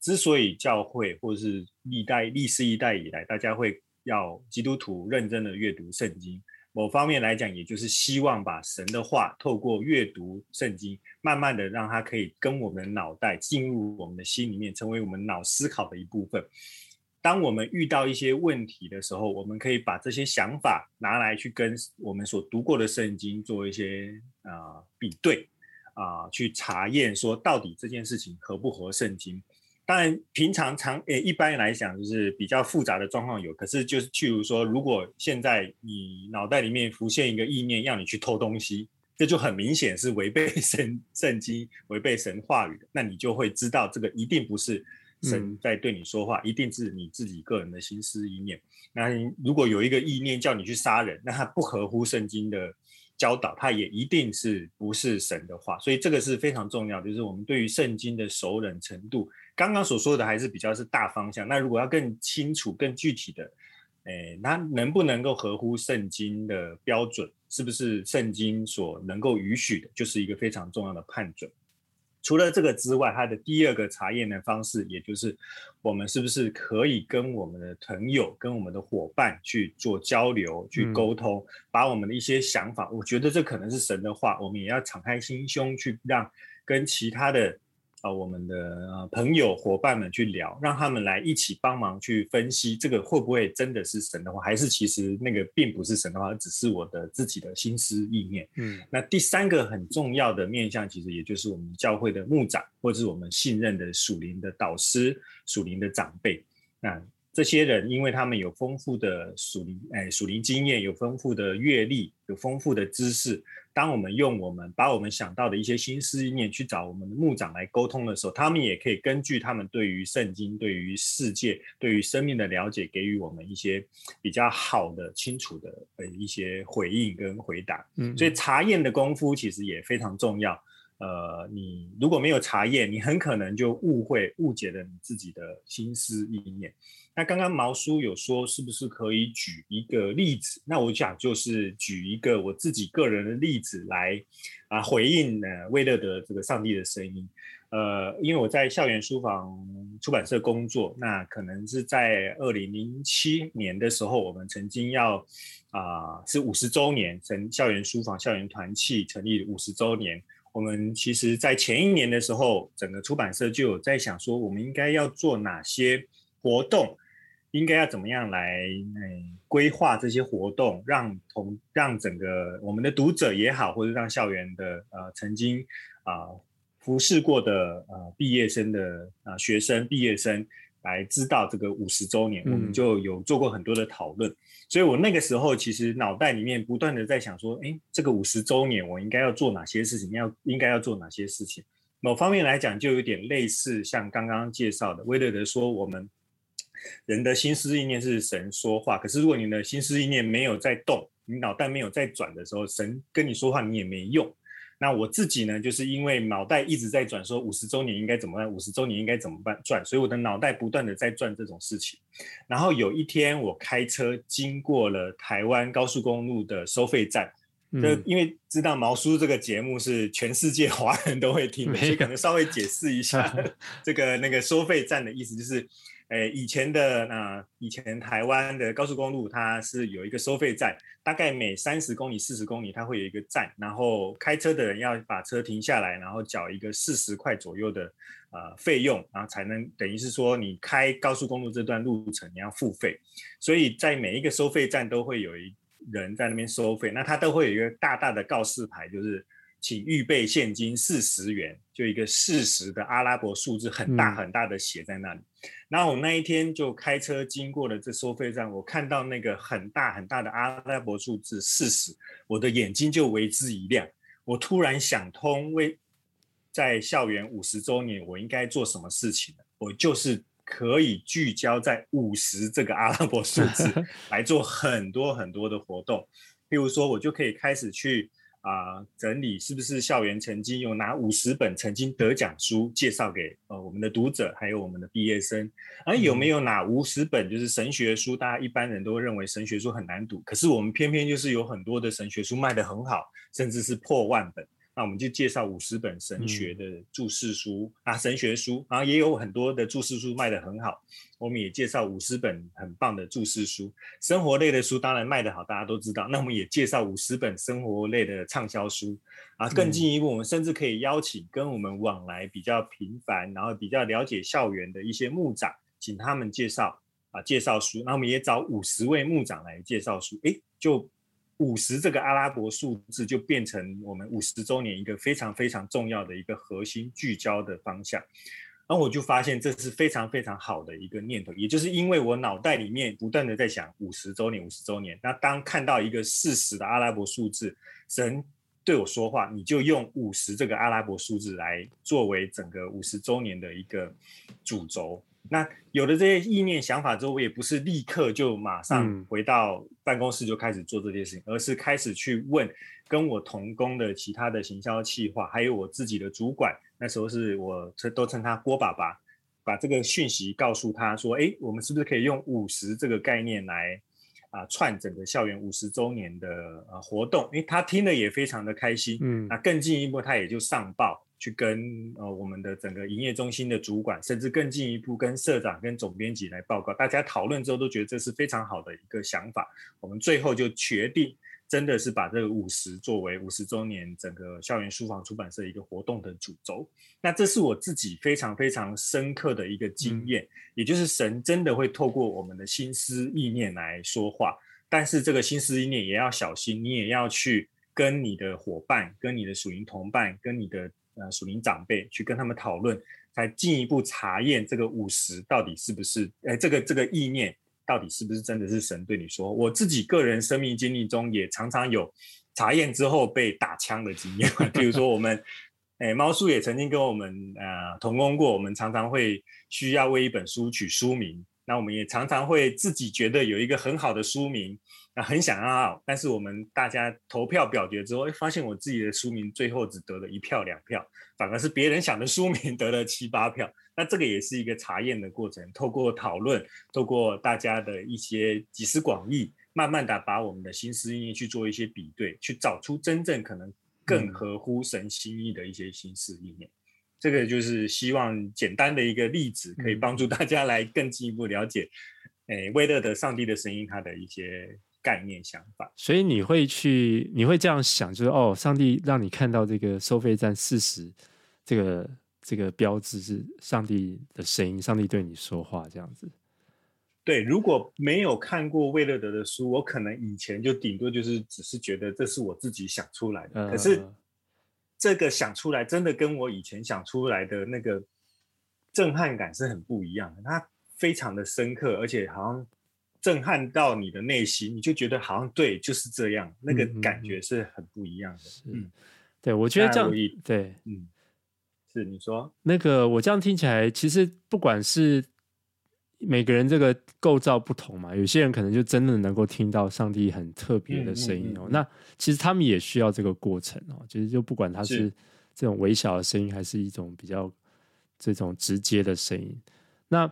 之所以教会或者是历代历史一代以来，大家会要基督徒认真的阅读圣经。某方面来讲，也就是希望把神的话透过阅读圣经，慢慢的让它可以跟我们脑袋进入我们的心里面，成为我们脑思考的一部分。当我们遇到一些问题的时候，我们可以把这些想法拿来去跟我们所读过的圣经做一些啊、比对啊、去查验说到底这件事情合不合圣经。当然，平常常诶，一般来讲就是比较复杂的状况有，可是就是譬如说，如果现在你脑袋里面浮现一个意念，要你去偷东西，这就很明显是违背神圣经、违背神话语的，那你就会知道这个一定不是神在对你说话，嗯、一定是你自己个人的心思意念。那如果有一个意念叫你去杀人，那它不合乎圣经的教导，它也一定是不是神的话。所以这个是非常重要，就是我们对于圣经的熟稔程度。刚刚所说的还是比较是大方向，那如果要更清楚、更具体的，诶，那能不能够合乎圣经的标准，是不是圣经所能够允许的，就是一个非常重要的判准。除了这个之外，它的第二个查验的方式，也就是我们是不是可以跟我们的朋友、跟我们的伙伴去做交流、去沟通，嗯、把我们的一些想法，我觉得这可能是神的话，我们也要敞开心胸去让跟其他的。啊，我们的呃朋友伙伴们去聊，让他们来一起帮忙去分析，这个会不会真的是神的话，还是其实那个并不是神的话，只是我的自己的心思意念。嗯，那第三个很重要的面向，其实也就是我们教会的牧长，或者是我们信任的属灵的导师、属灵的长辈。那这些人，因为他们有丰富的属灵哎属灵经验，有丰富的阅历，有丰富的知识。当我们用我们把我们想到的一些心思意念去找我们的牧长来沟通的时候，他们也可以根据他们对于圣经、对于世界、对于生命的了解，给予我们一些比较好的、清楚的呃一些回应跟回答。嗯，所以查验的功夫其实也非常重要。呃，你如果没有查验，你很可能就误会、误解了你自己的心思意念。那刚刚毛叔有说，是不是可以举一个例子？那我想就是举一个我自己个人的例子来啊回应呢，魏乐德这个上帝的声音。呃，因为我在校园书房出版社工作，那可能是在二零零七年的时候，我们曾经要啊是五十周年，成校园书房校园团契成立五十周年。我们其实在前一年的时候，整个出版社就有在想说，我们应该要做哪些活动。应该要怎么样来诶规划这些活动，让同让整个我们的读者也好，或者让校园的呃曾经啊、服侍过的呃毕业生的啊、呃、学生毕业生来知道这个五十周年，嗯、我们就有做过很多的讨论。所以我那个时候其实脑袋里面不断的在想说，哎，这个五十周年我应该要做哪些事情？要应该要做哪些事情？某方面来讲，就有点类似像刚刚介绍的，威勒德说我们。人的心思意念是神说话，可是如果你的心思意念没有在动，你脑袋没有在转的时候，神跟你说话你也没用。那我自己呢，就是因为脑袋一直在转，说五十周年应该怎么办，五十周年应该怎么办转，所以我的脑袋不断的在转这种事情。然后有一天我开车经过了台湾高速公路的收费站，就、嗯、因为知道毛叔这个节目是全世界 华人都会听的，所以可能稍微解释一下这个那个收费站的意思，就是。诶，以前的那、呃、以前台湾的高速公路，它是有一个收费站，大概每三十公里、四十公里，它会有一个站，然后开车的人要把车停下来，然后缴一个四十块左右的呃费用，然后才能等于是说你开高速公路这段路程你要付费，所以在每一个收费站都会有一人在那边收费，那他都会有一个大大的告示牌，就是。请预备现金四十元，就一个四十的阿拉伯数字，很大很大的写在那里。嗯、然后我那一天就开车经过了这收费站，我看到那个很大很大的阿拉伯数字四十，我的眼睛就为之一亮。我突然想通，为在校园五十周年，我应该做什么事情呢？我就是可以聚焦在五十这个阿拉伯数字 来做很多很多的活动。譬如说，我就可以开始去。啊、呃，整理是不是校园曾经有哪五十本曾经得奖书介绍给呃我们的读者，还有我们的毕业生，而有没有哪五十本就是神学书？大家一般人都认为神学书很难读，可是我们偏偏就是有很多的神学书卖得很好，甚至是破万本。那我们就介绍五十本神学的注释书、嗯、啊，神学书，然后也有很多的注释书卖得很好。我们也介绍五十本很棒的注释书，生活类的书当然卖得好，大家都知道。那我们也介绍五十本生活类的畅销书啊，更进一步，我们甚至可以邀请跟我们往来比较频繁，然后比较了解校园的一些牧长，请他们介绍啊，介绍书。那我们也找五十位牧长来介绍书，诶，就。五十这个阿拉伯数字就变成我们五十周年一个非常非常重要的一个核心聚焦的方向，然后我就发现这是非常非常好的一个念头，也就是因为我脑袋里面不断的在想五十周年五十周年，那当看到一个四十的阿拉伯数字，神对我说话，你就用五十这个阿拉伯数字来作为整个五十周年的一个主轴。那有了这些意念想法之后，我也不是立刻就马上回到办公室就开始做这件事情，嗯、而是开始去问跟我同工的其他的行销企划，还有我自己的主管，那时候是我称都称他郭爸爸，把这个讯息告诉他说，哎，我们是不是可以用五十这个概念来啊串整个校园五十周年的呃活动？因为他听了也非常的开心，嗯，那更进一步他也就上报。去跟呃我们的整个营业中心的主管，甚至更进一步跟社长、跟总编辑来报告，大家讨论之后都觉得这是非常好的一个想法。我们最后就决定，真的是把这个五十作为五十周年整个校园书房出版社一个活动的主轴。那这是我自己非常非常深刻的一个经验，嗯、也就是神真的会透过我们的心思意念来说话，但是这个心思意念也要小心，你也要去跟你的伙伴、跟你的属灵同伴、跟你的。呃，属灵长辈去跟他们讨论，才进一步查验这个五十到底是不是，哎，这个这个意念到底是不是真的是神对你说？我自己个人生命经历中也常常有查验之后被打枪的经验，比如说我们，哎，猫叔也曾经跟我们呃同工过，我们常常会需要为一本书取书名，那我们也常常会自己觉得有一个很好的书名。那很想要，但是我们大家投票表决之后，发现我自己的书名最后只得了一票两票，反而是别人想的书名 得了七八票。那这个也是一个查验的过程，透过讨论，透过大家的一些集思广益，慢慢的把我们的心思意念去做一些比对，去找出真正可能更合乎神心意的一些心思意念。嗯、这个就是希望简单的一个例子，可以帮助大家来更进一步了解，诶，威勒的上帝的声音，它的一些。概念想法，所以你会去，你会这样想，就是哦，上帝让你看到这个收费站四十，这个这个标志是上帝的声音，上帝对你说话这样子。对，如果没有看过魏乐德的书，我可能以前就顶多就是只是觉得这是我自己想出来的，呃、可是这个想出来真的跟我以前想出来的那个震撼感是很不一样的，它非常的深刻，而且好像。震撼到你的内心，你就觉得好像对，就是这样，那个感觉是很不一样的。嗯，嗯对，我觉得这样，对，嗯，是你说那个，我这样听起来，其实不管是每个人这个构造不同嘛，有些人可能就真的能够听到上帝很特别的声音哦。嗯嗯嗯、那其实他们也需要这个过程哦，其实就不管他是这种微小的声音，还是一种比较这种直接的声音，那。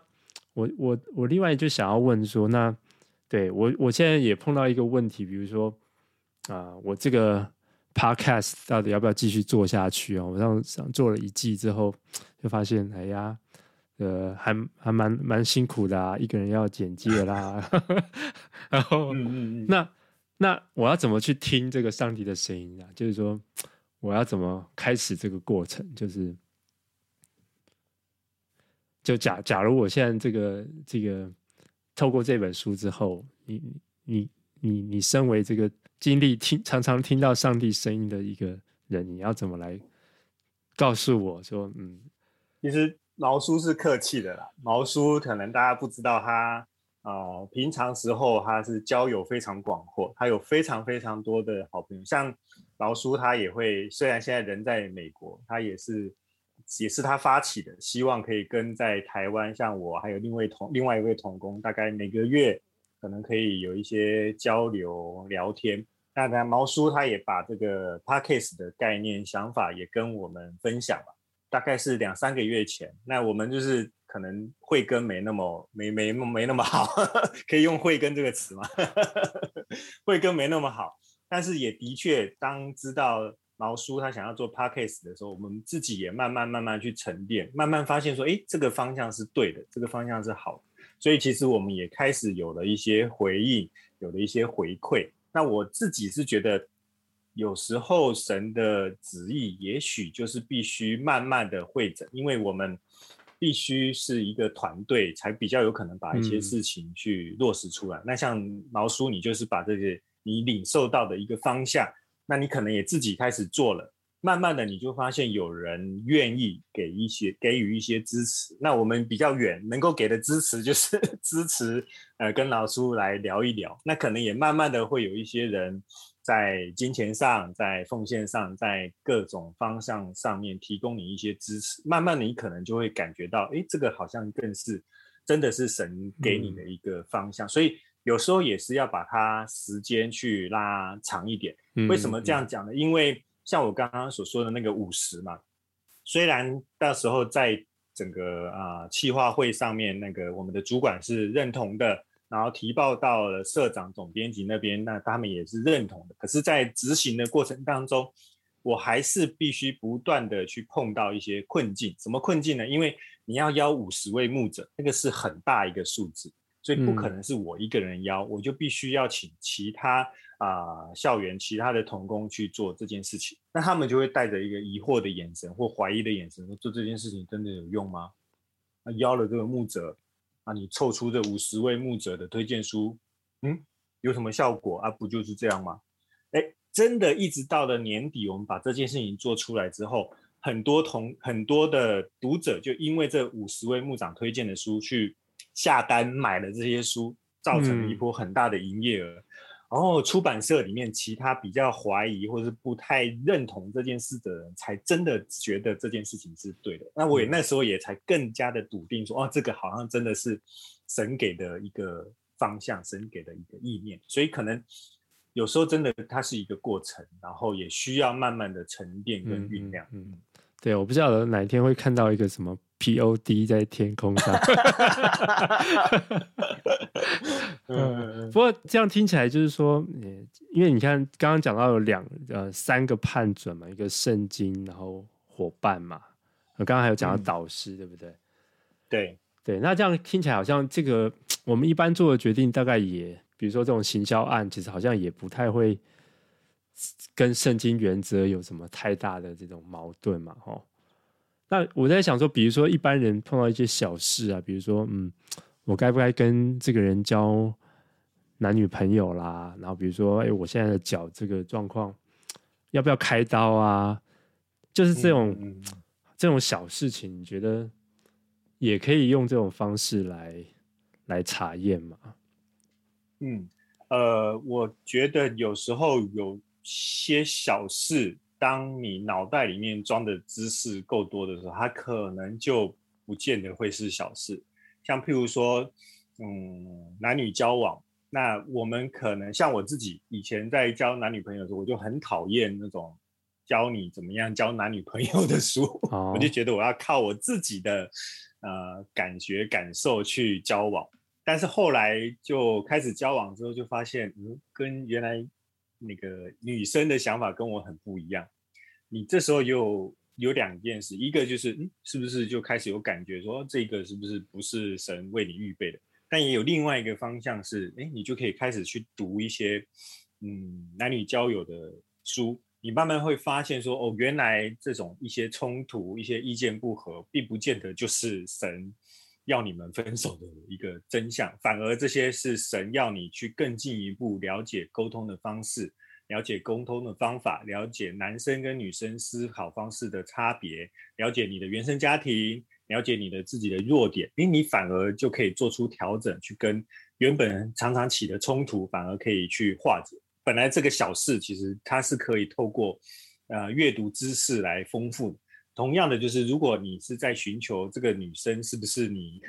我我我另外就想要问说，那对我我现在也碰到一个问题，比如说啊、呃，我这个 podcast 到底要不要继续做下去啊？我上上做了一季之后，就发现哎呀，呃，还还蛮蛮辛苦的啊，一个人要剪辑啦，然后嗯嗯嗯那那我要怎么去听这个上帝的声音啊？就是说我要怎么开始这个过程？就是。就假假如我现在这个这个透过这本书之后，你你你你身为这个经历听常常听到上帝声音的一个人，你要怎么来告诉我说，嗯，其实毛叔是客气的啦。毛叔可能大家不知道他呃，平常时候他是交友非常广阔，他有非常非常多的好朋友。像毛叔他也会，虽然现在人在美国，他也是。也是他发起的，希望可以跟在台湾，像我还有另外同另外一位同工，大概每个月可能可以有一些交流聊天。那那毛叔他也把这个 Podcast 的概念想法也跟我们分享了，大概是两三个月前。那我们就是可能慧根没那么没没没那么好，可以用慧根这个词吗？慧根没那么好，但是也的确，当知道毛叔他想要做 Podcast 的时候，我们自己也慢慢慢慢去沉淀，慢慢发现说，哎，这个方向是对的，这个方向是好的。所以其实我们也开始有了一些回应，有了一些回馈。那我自己是觉得，有时候神的旨意也许就是必须慢慢的会诊，因为我们必须是一个团队，才比较有可能把一些事情去落实出来。嗯、那像毛叔，你就是把这些你领受到的一个方向，那你可能也自己开始做了。慢慢的，你就发现有人愿意给一些给予一些支持。那我们比较远，能够给的支持就是 支持，呃，跟老叔来聊一聊。那可能也慢慢的会有一些人在金钱上、在奉献上、在各种方向上面提供你一些支持。慢慢，你可能就会感觉到，哎，这个好像更是真的是神给你的一个方向。嗯、所以有时候也是要把它时间去拉长一点。为什么这样讲呢？嗯、因为像我刚刚所说的那个五十嘛，虽然到时候在整个啊企划会上面，那个我们的主管是认同的，然后提报到了社长、总编辑那边，那他们也是认同的。可是，在执行的过程当中，我还是必须不断的去碰到一些困境。什么困境呢？因为你要邀五十位牧者，那个是很大一个数字，所以不可能是我一个人邀，嗯、我就必须要请其他。啊、呃，校园其他的童工去做这件事情，那他们就会带着一个疑惑的眼神或怀疑的眼神说：做这件事情真的有用吗？那邀了这个牧者，啊，你凑出这五十位牧者的推荐书，嗯，有什么效果啊？不就是这样吗？哎，真的，一直到了年底，我们把这件事情做出来之后，很多同很多的读者就因为这五十位牧长推荐的书去下单买了这些书，造成了一波很大的营业额。嗯然后出版社里面其他比较怀疑或者是不太认同这件事的人，才真的觉得这件事情是对的。那我也那时候也才更加的笃定说，哦，这个好像真的是神给的一个方向，神给的一个意念。所以可能有时候真的它是一个过程，然后也需要慢慢的沉淀跟酝酿。嗯，嗯，对，我不知道哪一天会看到一个什么 POD 在天空上。嗯，不过这样听起来就是说，因为你看刚刚讲到有两呃三个判准嘛，一个圣经，然后伙伴嘛，我刚刚还有讲到导师，嗯、对不对？对对，那这样听起来好像这个 我们一般做的决定，大概也比如说这种行销案，其实好像也不太会跟圣经原则有什么太大的这种矛盾嘛，吼。那我在想说，比如说一般人碰到一些小事啊，比如说嗯。我该不该跟这个人交男女朋友啦？然后比如说，哎，我现在的脚这个状况，要不要开刀啊？就是这种、这种小事情，你觉得也可以用这种方式来来查验吗？嗯，呃，我觉得有时候有些小事，当你脑袋里面装的知识够多的时候，它可能就不见得会是小事。像譬如说，嗯，男女交往，那我们可能像我自己以前在交男女朋友的时候，我就很讨厌那种教你怎么样交男女朋友的书，哦、我就觉得我要靠我自己的呃感觉感受去交往。但是后来就开始交往之后，就发现，嗯，跟原来那个女生的想法跟我很不一样。你这时候又。有两件事，一个就是，嗯，是不是就开始有感觉说这个是不是不是神为你预备的？但也有另外一个方向是，哎，你就可以开始去读一些，嗯，男女交友的书，你慢慢会发现说，哦，原来这种一些冲突、一些意见不合，并不见得就是神要你们分手的一个真相，反而这些是神要你去更进一步了解沟通的方式。了解沟通的方法，了解男生跟女生思考方式的差别，了解你的原生家庭，了解你的自己的弱点，因为，你反而就可以做出调整，去跟原本常常起的冲突，反而可以去化解。本来这个小事，其实它是可以透过呃阅读知识来丰富，同样的，就是如果你是在寻求这个女生是不是你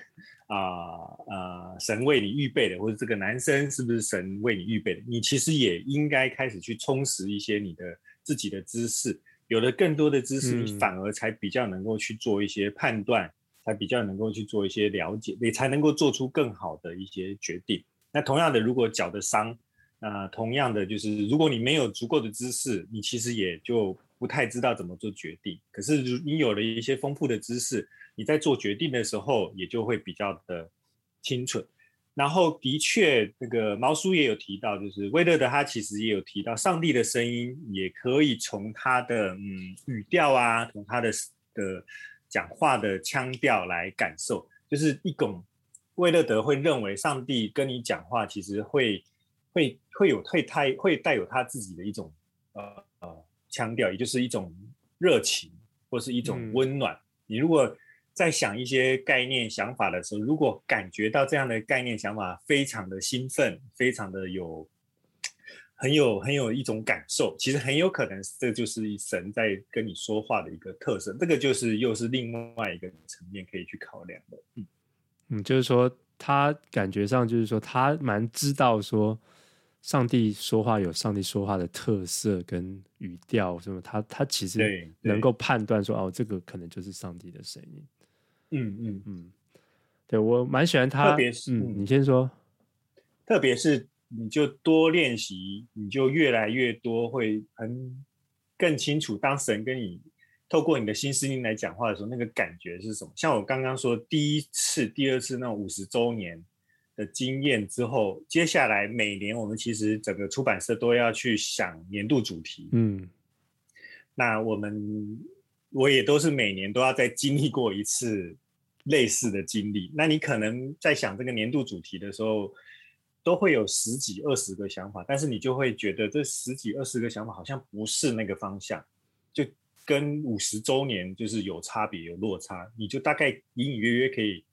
啊啊、呃呃、神为你预备的，或者这个男生是不是神为你预备的，你其实也应该开始去充实一些你的自己的知识。有了更多的知识，你反而才比较能够去做一些判断，嗯、才比较能够去做一些了解，你才能够做出更好的一些决定。那同样的，如果脚的伤，那、呃、同样的就是，如果你没有足够的知识，你其实也就。不太知道怎么做决定，可是你有了一些丰富的知识，你在做决定的时候也就会比较的清楚。然后的确，那个毛叔也有提到，就是威勒德他其实也有提到，上帝的声音也可以从他的嗯语调啊，从他的的讲话的腔调来感受，就是一种威勒德会认为上帝跟你讲话，其实会会会有会带会带有他自己的一种呃。腔调，也就是一种热情，或是一种温暖。嗯、你如果在想一些概念、想法的时候，如果感觉到这样的概念、想法非常的兴奋，非常的有很有很有一种感受，其实很有可能这就是神在跟你说话的一个特色。这个就是又是另外一个层面可以去考量的。嗯嗯，就是说他感觉上就是说他蛮知道说。上帝说话有上帝说话的特色跟语调，什么他他其实能够判断说哦，这个可能就是上帝的声音。嗯嗯嗯，对我蛮喜欢他。特别是、嗯、你先说，特别是你就多练习，你就越来越多会很更清楚，当神跟你透过你的心思灵来讲话的时候，那个感觉是什么？像我刚刚说第一次、第二次那种五十周年。的经验之后，接下来每年我们其实整个出版社都要去想年度主题。嗯，那我们我也都是每年都要再经历过一次类似的经历。那你可能在想这个年度主题的时候，都会有十几二十个想法，但是你就会觉得这十几二十个想法好像不是那个方向，就跟五十周年就是有差别有落差，你就大概隐隐约约可以。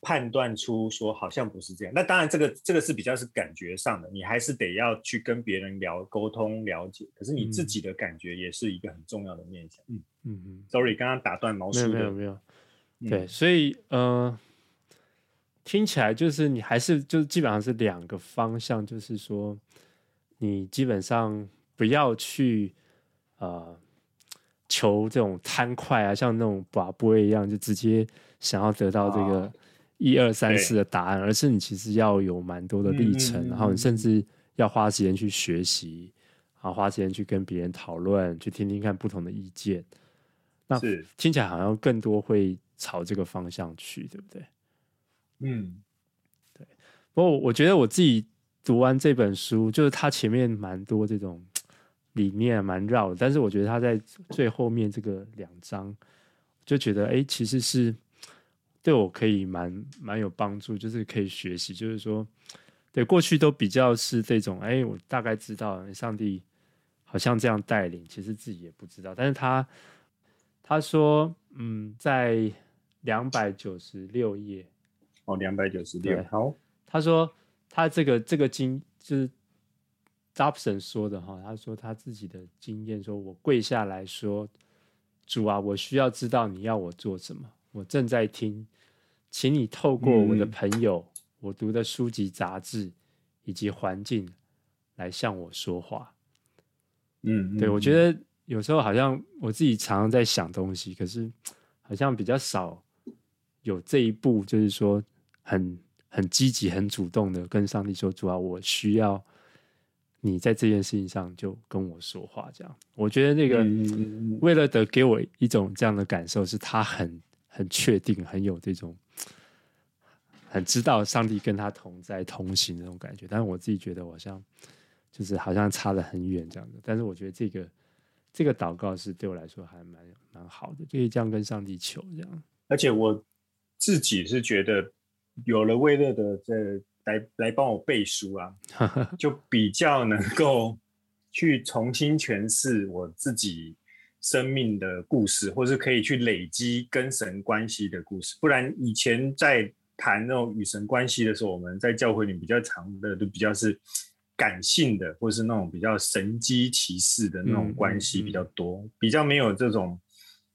判断出说好像不是这样，那当然这个这个是比较是感觉上的，你还是得要去跟别人聊沟通了解。可是你自己的感觉也是一个很重要的面向。嗯嗯嗯。Sorry，刚刚打断毛叔。没有没有没有。对，所以呃，听起来就是你还是就是基本上是两个方向，就是说你基本上不要去呃求这种贪快啊，像那种把波一样，就直接想要得到这个。哦一二三四的答案，而是你其实要有蛮多的历程，嗯、然后你甚至要花时间去学习，然后花时间去跟别人讨论，去听听看不同的意见。那听起来好像更多会朝这个方向去，对不对？嗯，对。不过我觉得我自己读完这本书，就是它前面蛮多这种理念蛮绕的，但是我觉得它在最后面这个两章，就觉得哎，其实是。对我可以蛮蛮有帮助，就是可以学习，就是说，对过去都比较是这种，哎，我大概知道上帝好像这样带领，其实自己也不知道。但是他他说，嗯，在两百九十六页，哦，两百九十六，好，他说他这个这个经就是 Dobson 说的哈，他说他自己的经验，说我跪下来说，主啊，我需要知道你要我做什么。我正在听，请你透过我的朋友、嗯、我读的书籍、杂志以及环境来向我说话。嗯，对，我觉得有时候好像我自己常常在想东西，可是好像比较少有这一步，就是说很很积极、很主动的跟上帝说：“主啊，我需要你在这件事情上就跟我说话。”这样，我觉得那个为了得给我一种这样的感受，是他很。很确定，很有这种，很知道上帝跟他同在同行的那种感觉。但是我自己觉得，好像就是好像差得很远这样的。但是我觉得这个这个祷告是对我来说还蛮蛮好的，可以这样跟上帝求这样。而且我自己是觉得，有了魏乐的这来来帮我背书啊，就比较能够去重新诠释我自己。生命的故事，或是可以去累积跟神关系的故事。不然以前在谈那种与神关系的时候，我们在教会里比较常的都比较是感性的，或是那种比较神迹奇事的那种关系比较多，嗯嗯嗯、比较没有这种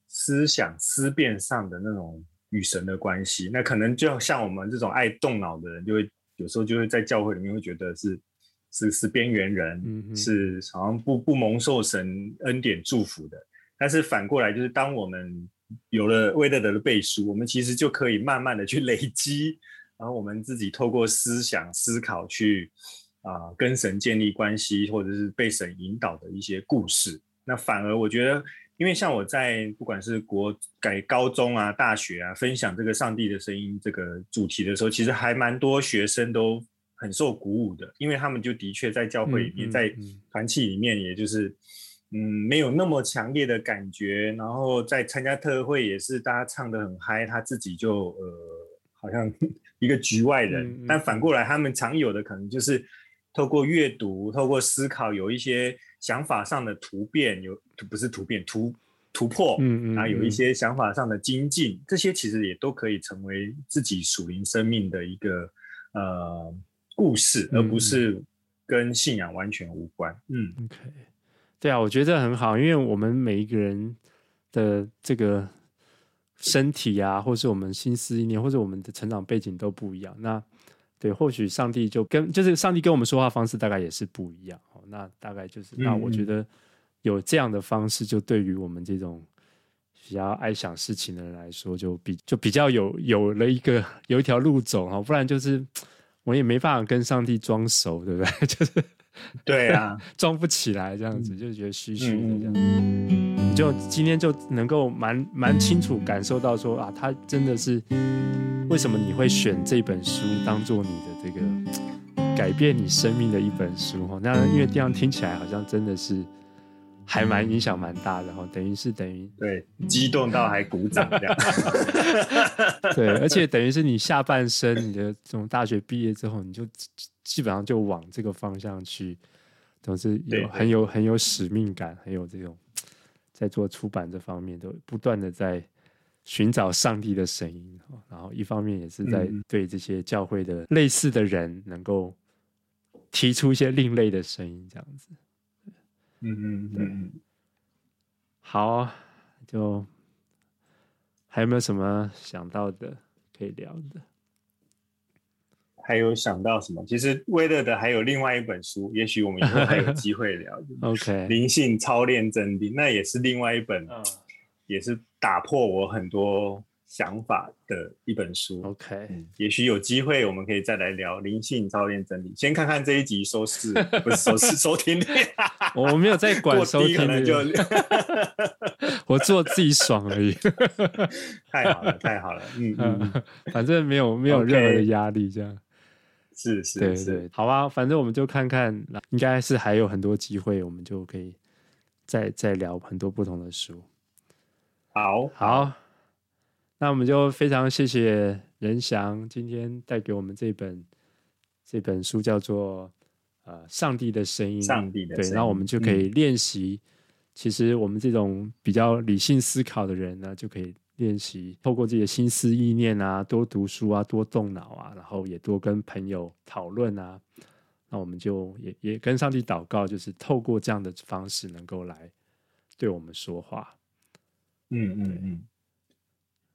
思想思辨上的那种与神的关系。那可能就像我们这种爱动脑的人，就会有时候就会在教会里面会觉得是是是边缘人，嗯、是好像不不蒙受神恩典祝福的。但是反过来，就是当我们有了威勒德的背书，我们其实就可以慢慢的去累积，然后我们自己透过思想思考去啊、呃、跟神建立关系，或者是被神引导的一些故事。那反而我觉得，因为像我在不管是国改高中啊、大学啊，分享这个上帝的声音这个主题的时候，其实还蛮多学生都很受鼓舞的，因为他们就的确在教会里面，在团契里面，也就是。嗯，没有那么强烈的感觉，然后在参加特会也是大家唱得很嗨，他自己就呃好像 一个局外人。嗯嗯、但反过来，他们常有的可能就是透过阅读、透过思考，有一些想法上的突变，有不是突变突突破，嗯嗯，然后有一些想法上的精进，这些其实也都可以成为自己属灵生命的一个呃故事，而不是跟信仰完全无关。嗯，OK。对啊，我觉得很好，因为我们每一个人的这个身体啊，或是我们心思意念，或者我们的成长背景都不一样。那对，或许上帝就跟就是上帝跟我们说话方式大概也是不一样。哦，那大概就是，嗯、那我觉得有这样的方式，就对于我们这种比较爱想事情的人来说，就比就比较有有了一个有一条路走啊，不然就是我也没办法跟上帝装熟，对不对？就是。对啊，装不起来这样子，就觉得虚虚的这样子。你就今天就能够蛮蛮清楚感受到说啊，他真的是为什么你会选这本书当做你的这个 改变你生命的一本书哈？那因为这样听起来好像真的是还蛮影响蛮大的哈，等于是等于对激动到还鼓掌这样。对，而且等于是你下半生你的这种大学毕业之后，你就。基本上就往这个方向去，总是有很有很有使命感，很有这种在做出版这方面都不断的在寻找上帝的声音，然后一方面也是在对这些教会的类似的人能够提出一些另类的声音，这样子。嗯嗯嗯。好，就还有没有什么想到的可以聊的？还有想到什么？其实威勒的还有另外一本书，也许我们以后还有 机会聊。OK，灵性操练真谛，那也是另外一本，嗯、也是打破我很多想法的一本书。OK，、嗯、也许有机会我们可以再来聊灵性操练真谛。先看看这一集收视，不是收视 收听率，我没有在管收听率，就 我做自己爽而已。太好了，太好了，嗯嗯，反正没有没有任何的压力，这样。是是对对，好啊，反正我们就看看，应该是还有很多机会，我们就可以再再聊很多不同的书。好，好，那我们就非常谢谢任翔今天带给我们这本这本书，叫做呃《上帝的声音》。上帝的声音，对，然后我们就可以练习。嗯、其实我们这种比较理性思考的人呢，就可以。练习透过自己的心思意念啊，多读书啊，多动脑啊，然后也多跟朋友讨论啊。那我们就也也跟上帝祷告，就是透过这样的方式，能够来对我们说话。嗯嗯嗯，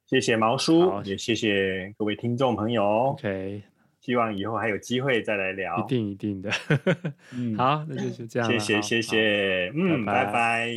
谢谢毛叔，也谢谢各位听众朋友。OK，希望以后还有机会再来聊。一定一定的。嗯，好，那就就这样。谢谢谢谢，嗯，拜拜。